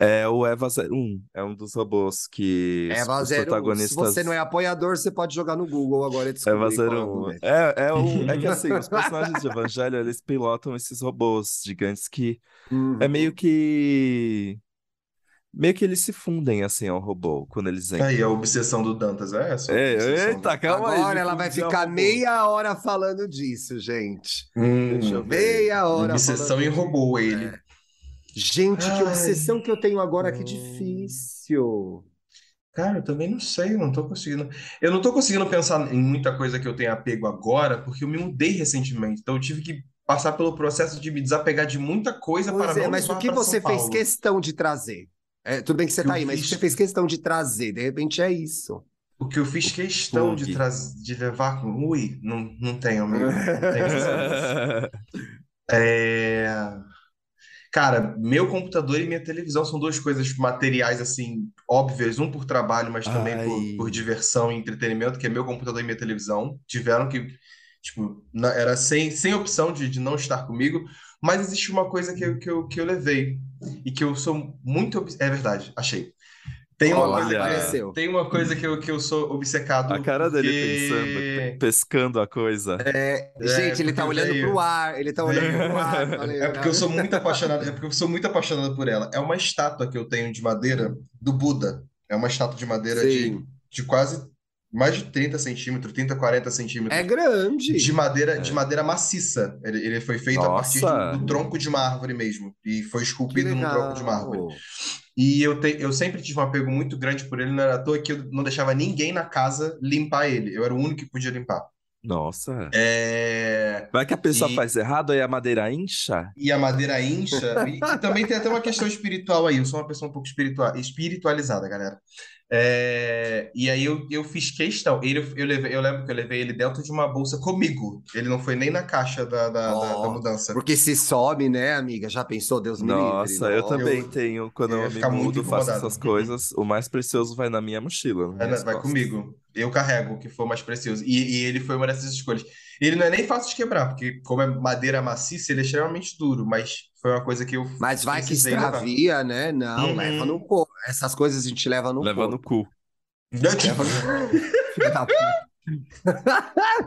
É o Eva 01. É um dos robôs que Eva os 01. Se protagonistas. você não é apoiador, você pode jogar no Google agora e descobrir Eva qual é o 01. argumento. É, é, o, é que assim, os personagens de Evangelho, eles pilotam esses robôs gigantes que Uhum. é meio que. Meio que eles se fundem assim ao robô quando eles entram. Aí, a obsessão do Dantas é essa? É, eita, do- calma aí. Agora me ela vai ficar meia hora falando disso, gente. Hum, Deixa eu ver. Meia hora obsessão em robô, ele. É. Gente, que Ai. obsessão que eu tenho agora, que Hum. difícil. Cara, eu também não sei, eu não tô conseguindo. Eu não tô conseguindo pensar em muita coisa que eu tenho apego agora, porque eu me mudei recentemente. Então eu tive que passar pelo processo de me desapegar de muita coisa Pois para é, não mas o que você fez questão de trazer? É, tudo bem que você Que tá eu aí, mas o que fiz- você fez questão de trazer? De repente é isso. O que eu fiz questão de, traz... de levar com. Ui, não, não tenho, amigo. Não tenho. É... Cara, meu computador e minha televisão são duas coisas materiais, assim, óbvias, um por trabalho, mas também por, por diversão e entretenimento, que é meu computador e minha televisão. Tiveram que, tipo, na- era sem, sem opção de, de não estar comigo, mas existe uma coisa que eu, que eu, que eu levei e que eu sou muito. É verdade, achei. Tem uma Olá, coisa tem uma coisa que eu, que eu sou obcecado A cara dele pensando, pescando a coisa. É, É, gente, ele tá olhando veio- pro ar, ele tá olhando pro ar. falei, É porque eu sou muito apaixonado, é porque eu sou muito apaixonado por ela. É uma estátua que eu tenho de madeira do Buda. É uma estátua de madeira de, de quase mais de 30 centímetros, 30, 40 centímetros. É grande. De madeira, de madeira maciça. Ele, ele foi feito a partir Nossa. do, do tronco de uma árvore mesmo. E foi esculpido num tronco de uma árvore. E eu, te, eu sempre tive um apego muito grande por ele, não era à toa que eu não deixava ninguém na casa limpar ele. Eu era o único que podia limpar. Nossa. É... Vai que a pessoa E- faz errado aí a madeira incha? E a madeira incha. E, e também tem até uma questão espiritual aí. Eu sou uma pessoa um pouco espiritual, espiritualizada, galera. É, e aí eu, eu fiz questão. Ele, eu, levei, eu lembro que eu levei ele dentro de uma bolsa comigo. Ele não foi nem na caixa da, da, da- da Ó, mudança. Porque se some, né, amiga? Já pensou? Deus me livre. Nossa, eu Nossa. também Eu- tenho, quando eu eu me mudo, faço essas coisas, o mais precioso vai na minha mochila. nas Vai, minhas vai costas. comigo. Eu carrego o que for mais precioso. E, e ele foi uma dessas escolhas. Ele não é nem fácil de quebrar, porque como é madeira maciça, ele é extremamente duro. Mas foi uma coisa que eu Mas vai que precisei levar. extravia, né? Não, Uhum. leva no corpo. Essas coisas a gente leva no Leva no corpo. cu. Leva no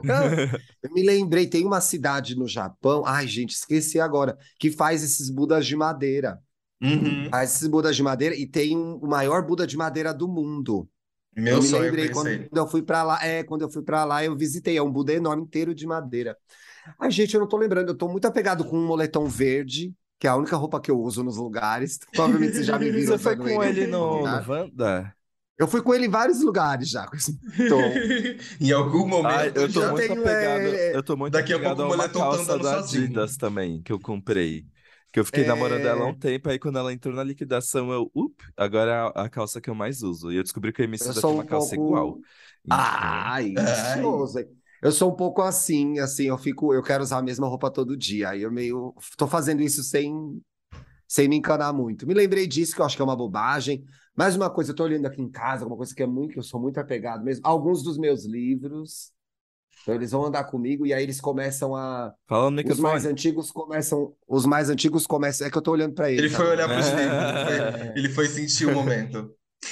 puta. Eu me lembrei, tem uma cidade no Japão, ai gente, esqueci agora, que faz esses Budas de madeira. Uhum. Faz esses Budas de madeira e tem um- o maior Buda de madeira do mundo. Meu eu me sonho é lembrei quando ele. eu fui pra lá, é, quando eu fui pra lá, eu visitei, é um Buda enorme inteiro de madeira. Ai, gente, eu não tô lembrando, eu tô muito apegado com um moletom verde, que é a única roupa que eu uso nos lugares. Provavelmente vocês já me viram Você foi com ele em no, no lugar. Wanda? Eu fui com ele em vários lugares já, com esse tom. Em algum momento Ai, eu tô já muito tenho, apegado, é, eu tô muito daqui a apegado pouco o a uma moletom tá calça andando da sozinho. Adidas também, que eu comprei. Que eu fiquei É. namorando ela há um tempo, aí quando ela entrou na liquidação, eu, up, agora é a, a calça que eu mais uso. E eu descobri que o Eu Emicida tem sou uma um calça pouco. igual. Então, Ai? Eu sou um pouco assim, assim, eu fico, eu quero usar a mesma roupa todo dia. Aí eu meio tô fazendo isso sem sem me encanar muito. Me lembrei disso que eu acho que é uma bobagem. Mais uma coisa, eu tô olhando aqui em casa, uma coisa que é muito, que eu sou muito apegado mesmo. Alguns dos meus livros, então eles vão andar comigo e aí eles começam a Fala no os mais antigos começam, os mais antigos começam, é que eu tô olhando pra Ele eles foi olhar livros, ele É. foi, ele foi sentir o momento.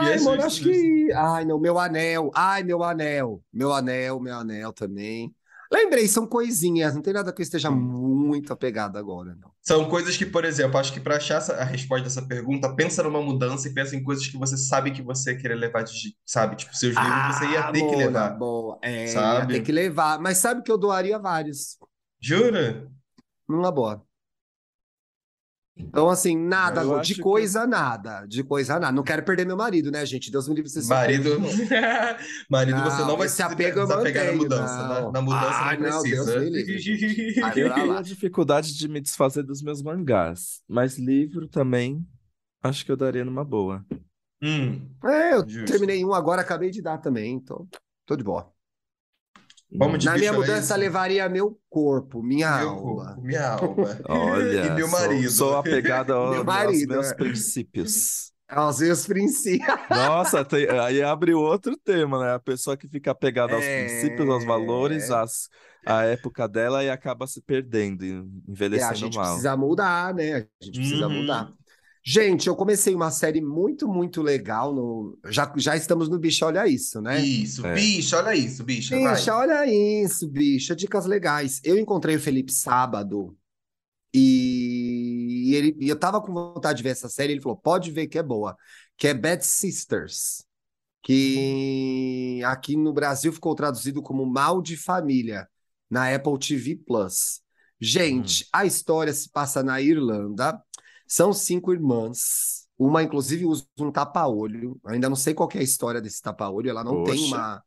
E Ai, é mano, justo, acho que. Ai, não, meu anel. Ai, meu anel. Meu anel, meu anel também. Lembrei, são coisinhas, não tem nada que eu esteja Hum. muito apegado agora, não. São coisas que, por exemplo, acho que para achar a resposta dessa pergunta, pensa numa mudança e pensa em coisas que você sabe que você querer levar de, sabe? Tipo, seus livros você ia ter que Mona, levar. Ah, boa. É, ia sabe? ter que levar. Mas sabe que eu doaria vários. Jura? Numa boa. Então, assim, nada, Eu de que- coisa nada. De coisa nada. Não quero perder meu marido, né, gente? Deus me livre você Marido, marido, você não Não, vai se eu desapegar na mudança. Na, não. na mudança Ai, não não, Deus precisa. me livre. Ai, Eu tenho a dificuldade de me desfazer dos meus mangás, mas livro também acho que eu daria numa boa. Hum, É, eu Justo. terminei um agora, acabei de dar também, então tô de boa. Vamos de Na minha mudança, isso. levaria meu corpo, minha Meu alma. corpo, minha alma. Olha, E meu sou- marido. Sou, apegado ao- Meu aos marido, meus é. princípios. Aos meus princípios. Nossa, tem- aí abre outro tema, né? A pessoa que fica apegada aos É. princípios, aos valores, às, à época dela e acaba se perdendo, É, a envelhecendo gente mal. precisa mudar, né? A gente precisa Uhum. mudar. Gente, eu comecei uma série muito, muito legal. No... Já, já estamos no Bicho, olha isso, né? Isso, É. bicho, olha isso, bicho. vai. Bicha, olha isso, bicha, dicas legais. Eu encontrei o Felipe sábado e ele, e eu tava com vontade de ver essa série. Ele falou: pode ver que é boa, que é Bad Sisters, que aqui no Brasil ficou traduzido como Mal de Família, na Apple TV Plus. Gente, a história se passa na Irlanda. São cinco irmãs. Uma, inclusive, usa um tapa-olho. Ainda não sei qual é a história desse tapa-olho. Ela não tem uma.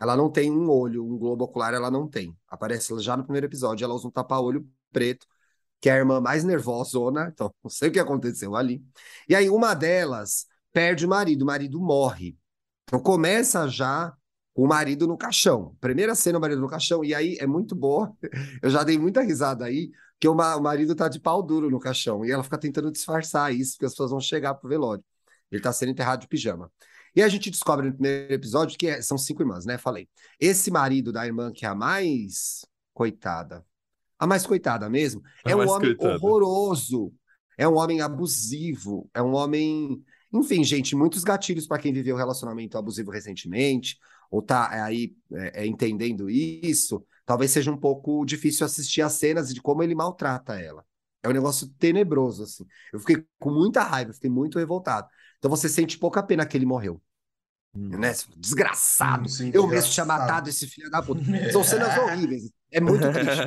Ela não tem um olho, um globo ocular, ela não tem. Aparece já no primeiro episódio. Ela usa um tapa-olho preto, que é a irmã mais nervosona. Então, não sei o que aconteceu ali. E aí, uma delas perde o marido, o marido morre. Então começa já o marido no caixão. Primeira cena, o marido no caixão, e aí é muito boa. Eu já dei muita risada aí, que o, ma- o marido tá de pau duro no caixão, e ela fica tentando disfarçar isso, porque as pessoas vão chegar pro velório. Ele tá sendo enterrado de pijama. E a gente descobre no primeiro episódio que é- são cinco irmãs, né? Falei. Esse marido da irmã que é a mais coitada, a mais coitada mesmo, A é um homem coitada. horroroso, é um homem abusivo, é um homem. Enfim, gente, muitos gatilhos para quem viveu relacionamento abusivo recentemente, ou tá aí é, é, entendendo isso, talvez seja um pouco difícil assistir as cenas de como ele maltrata ela. É um negócio tenebroso, assim. Eu fiquei com muita raiva, fiquei muito revoltado. Então você sente pouca pena que ele morreu, né? Desgraçado. Sim, sim, Eu mesmo tinha matado esse filho da puta. São cenas horríveis. É muito triste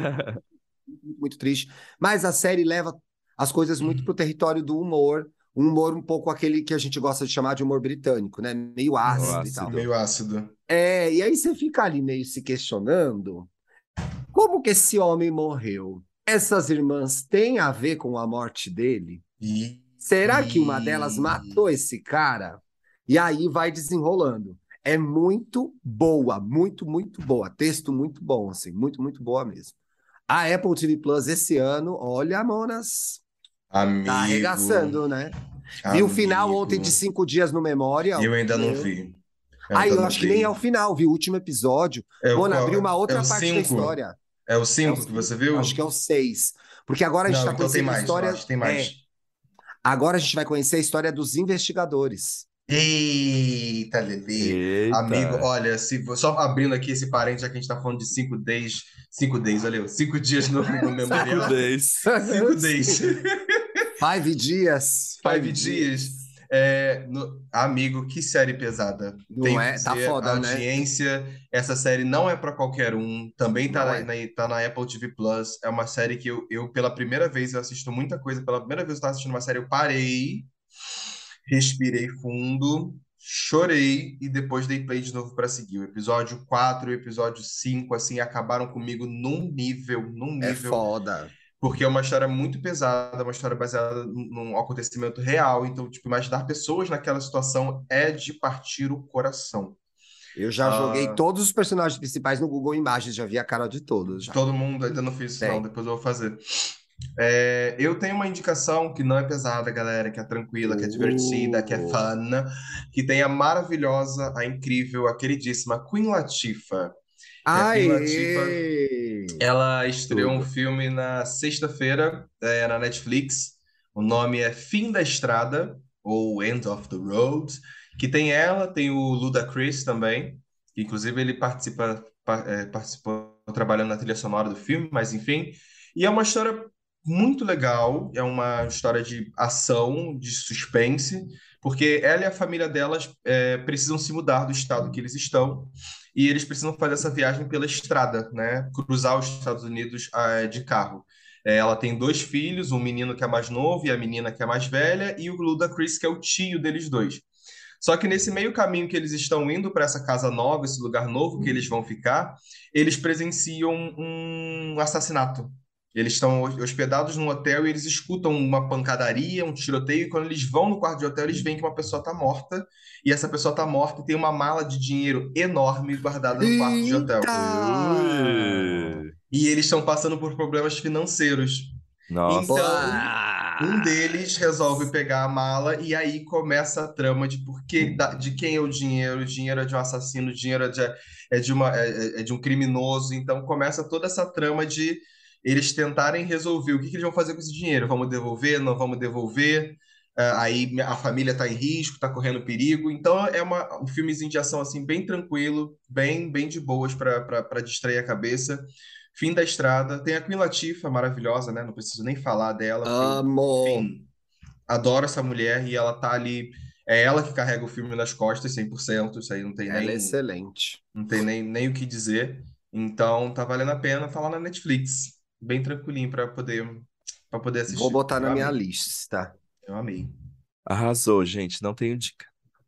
muito, muito triste. Mas a série leva as coisas muito pro território do humor, um humor um pouco aquele que a gente gosta de chamar de humor britânico, né? Meio ácido, e Ácido. tal. Meio ácido. É, e aí você fica ali meio se questionando como que esse homem morreu? Essas irmãs têm a ver com a morte dele? E... Será que uma delas matou esse cara? E aí vai desenrolando. É muito boa, muito, muito boa. Texto muito bom, assim, muito, muito boa mesmo. A Apple TV Plus esse ano, olha, Monas, Amigo. tá arregaçando, né? Vi o final ontem de cinco dias no Memória. Eu ainda não Meu. Vi. Ah, eu acho que nem é o final, vi o último episódio. É o Mona, qual? abriu uma outra É parte da cinco? história. É o 5 É que você viu? Acho que é o seis. Porque agora a gente Não, tá então tem conhecendo a mais. história. eu acho tem mais. É, agora a gente vai conhecer a história dos investigadores. Eita, Lele. Eita. Amigo, olha, se, só abrindo aqui esse parente, já que a gente tá falando de 5 days. 5 days, olha, 5 dias no, no memorial. Dez. 5 days. Five dias. Five dias. É, no- amigo, que série pesada. Não Tenho é? Tá foda, né? audiência, essa série não é pra qualquer um. Também tá, na, é. na- tá na Apple TV Plus. É uma série que eu, eu, pela primeira vez, eu assisto muita coisa. Pela primeira vez eu tava assistindo uma série, eu parei, respirei fundo, chorei e depois dei play de novo pra seguir. O episódio 4 e o episódio 5, assim, acabaram comigo num nível, num É nível foda. Porque é uma história muito pesada, uma história baseada num acontecimento real. Então, tipo, imaginar pessoas naquela situação é de partir o coração. Eu já Ah. joguei todos os personagens principais no Google Imagens, já vi a cara de todos. Já. Todo mundo ainda não fez isso, Tem. não. Depois eu vou fazer. É, eu tenho uma indicação que não é pesada, galera, que é tranquila, que é divertida, que é Uh. fun, que tem a maravilhosa, a incrível, a queridíssima Queen Latifah. Ai, Queen Ela estreou um Tudo. filme na sexta-feira, é, na Netflix. O nome é Fim da Estrada, ou End of the Road, que tem ela, tem o Ludacris também, que inclusive ele participa, pa- é, participou trabalhando na trilha sonora do filme, mas enfim. E é uma história muito legal, é uma história de ação, de suspense, porque ela e a família delas é, precisam se mudar do estado que eles estão e eles precisam fazer essa viagem pela estrada, né? Cruzar os Estados Unidos ah, de carro. É, ela tem dois filhos, um menino que é mais novo e a menina que é mais velha, e o Ludacris, que é o tio deles dois. Só que nesse meio caminho que eles estão indo para essa casa nova, esse lugar novo que eles vão ficar, eles presenciam um assassinato. Eles estão hospedados num hotel e eles escutam uma pancadaria, um tiroteio, e quando eles vão no quarto de hotel, eles veem que uma pessoa está morta, e essa pessoa está morta e tem uma mala de dinheiro enorme guardada no quarto de hotel. Ui. E eles estão passando por problemas financeiros. Nossa. Então. Um deles resolve pegar a mala e aí começa a trama de por que, de quem é o dinheiro, o dinheiro é de um assassino, o dinheiro é de, é de, uma, é, é de um criminoso. Então começa toda essa trama de eles tentarem resolver o que, que eles vão fazer com esse dinheiro. Vamos devolver? Não vamos devolver? Ah, aí a família está em risco, está correndo perigo. Então é uma, um filmezinho de ação assim bem tranquilo, bem bem de boas para distrair a cabeça. Fim da estrada. Tem a Queen Latifah, maravilhosa, né? Não preciso nem falar dela. porque eu Amo. enfim, adoro essa mulher e ela tá ali. É ela que carrega o filme nas costas, 100%. Isso aí não tem Ela é nem, excelente. não tem nem, nem o que dizer. Então tá valendo a pena, tá lá na Netflix. Bem tranquilinho pra poder, pra poder assistir. Vou botar na Eu minha amei. lista. Eu amei. Arrasou, gente. Não tenho dica.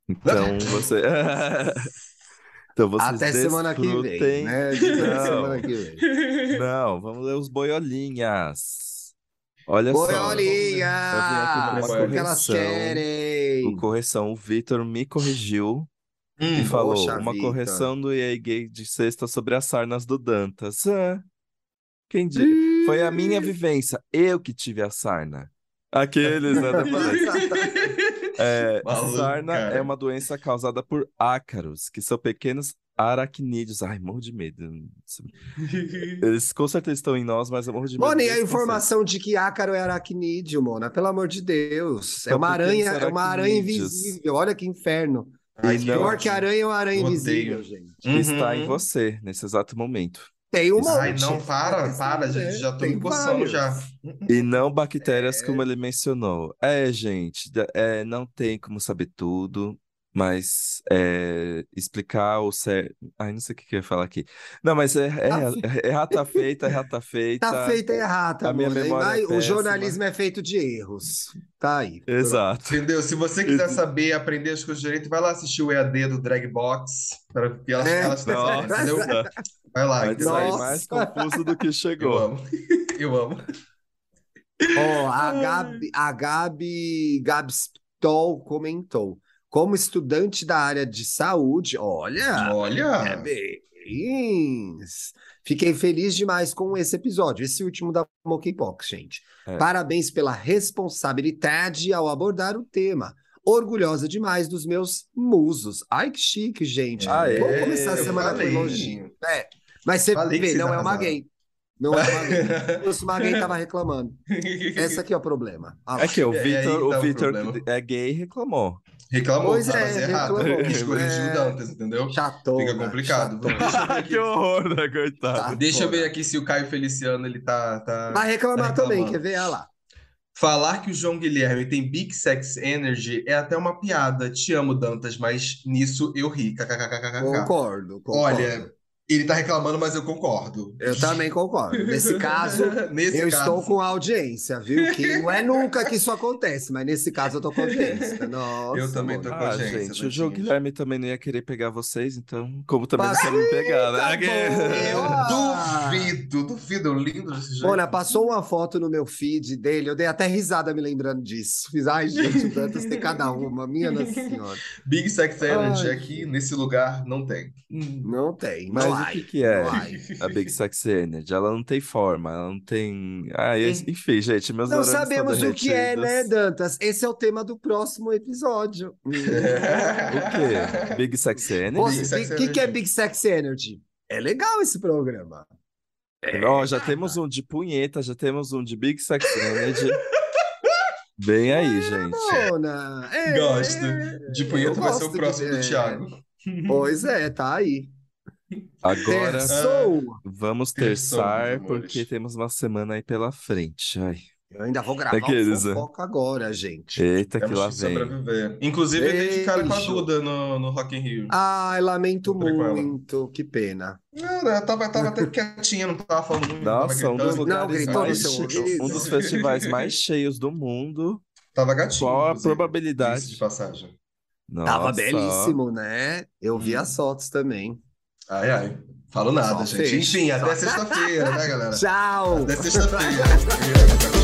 Então você. então vocês Até semana que vem, né? Não. semana que vem. Não, vamos ler os boiolinhas. Olha só. Boiolinha! Eu vim aqui numa O que elas correção. querem? O correção, o Vitor me corrigiu e Hum, falou poxa uma vida. correção do EA Gay de sexta sobre as sarnas do Dantas. Ah, quem disse? Foi a minha vivência, eu que tive a sarna. Aqueles, né? É, Maluco, sarna cara. é uma doença causada por ácaros, que são pequenos aracnídeos. Ai, morro de medo. Eles com certeza estão em nós, mas eu morro de medo. Mona, e a informação de que ácaro é aracnídeo, Mona? Pelo amor de Deus. É uma aranha, é uma aranha aracnídeos. invisível. Olha que inferno. Ai, Pior que aranha é uma aranha invisível, gente. conceito. Está em Uhum. você, nesse exato momento. Tem um monte. Ai, não, para, para, É, gente, já tô coçando vários. já. E não bactérias, como ele mencionou. É, gente, é, não tem como saber tudo, mas é, explicar o certo. Ai, não sei o que que eu ia falar aqui. Não, mas é, é, Tá é, errar tá feita, errar tá feita. Tá feita errata, A minha memória é vai- o péssima. jornalismo é feito de erros. Tá aí. Exato. Entendeu? Se você quiser saber aprender as coisas direito, vai lá assistir o EAD do Dragbox, para que elas, É. elas Nossa? Vai lá, vai sair Nossa. mais confuso do que Eu chegou. amo. Eu amo. Ó, a Gabi, a Gabi, Stoll comentou. Como estudante da área de saúde, olha, Olha, bem. Fiquei feliz demais com esse episódio, esse último da Monkeypox, gente. É. Parabéns pela responsabilidade ao abordar o tema. Orgulhosa demais dos meus musos. Ai, que chique, gente. Aê, Vamos começar a eu semana com elogio. É, mas você Falei que vê, não é uma gay. Não é uma gay. Se fosse uma gay, tava reclamando. Esse aqui é o problema. Ah. É que o E aí Vitor, tá o o Vitor é gay e reclamou. Reclamou, Pois tá, é, mas errado. reclamou. Quis corrigir É. o Dantas, entendeu? Chatona, Fica complicado. chatona. Deixa eu ver aqui. que horror, né, coitado? Tá. Deixa eu ver aqui se o Caio Feliciano ele tá, tá... Vai reclamar Tá também, quer ver? Olha lá. Falar que o João Guilherme tem Big Sex Energy é até uma piada. Te amo, Dantas, mas nisso eu ri. KKKKKK. Concordo, concordo. Olha, ele tá reclamando, mas eu concordo. Eu também concordo. Nesse caso, Nesse eu caso, estou com audiência, viu? Que não é nunca que isso acontece, mas nesse caso eu tô com audiência. Nossa, Eu também tô com Ah, audiência, gente, o João. Guilherme também não ia querer pegar vocês, então, como também não Passa- quer me pegar, né? Tá. Eu Ah. duvido, duvido, lindo desse jeito. Mona, passou uma foto no meu feed dele, eu dei até risada me lembrando disso. Fiz, ai, gente, o Dantas tem cada uma, minha Nossa Senhora. Big Sex Energy Ai. aqui nesse lugar não tem. Não tem, Mas o que que é a Big Sex Energy? Ela não tem forma, ela não tem... Ah, esse- enfim, gente, meus Não sabemos o que é, né. Dantas? Esse é o tema do próximo episódio. O quê? Big Sex Energy? O que, que é. Big Sex Energy? É legal esse programa. Ó, já temos um de punheta, já temos um de Big Sex Energy. Bem aí, gente. Mona, é, Gosto. De punheta vai ser o próximo de- do é. Thiago. Pois é, tá aí. Agora Terçou. vamos Terçou, terçar, amores. porque temos uma semana aí pela frente. Ai, Eu ainda vou gravar Daqueles, o né? fofoca agora, gente. eita, que Temos lá que vem. sobreviver. Inclusive, eu dei de cara com a Beijo. Duda no, no Rock in Rio. Ai, lamento muito, que pena. Não, eu tava, tava até quietinha, não tava falando muito. não tava Nossa, um dos gritando. lugares no mais seu um dos festivais mais cheios do mundo. Tava gatinho. Qual a probabilidade? de passagem. Tava Nossa, belíssimo, né? Eu vi Hum. as fotos também. Ai, ai. Falo nada, Só gente. fez. Enfim, até sexta-feira, né, galera? Tchau! Até sexta-feira.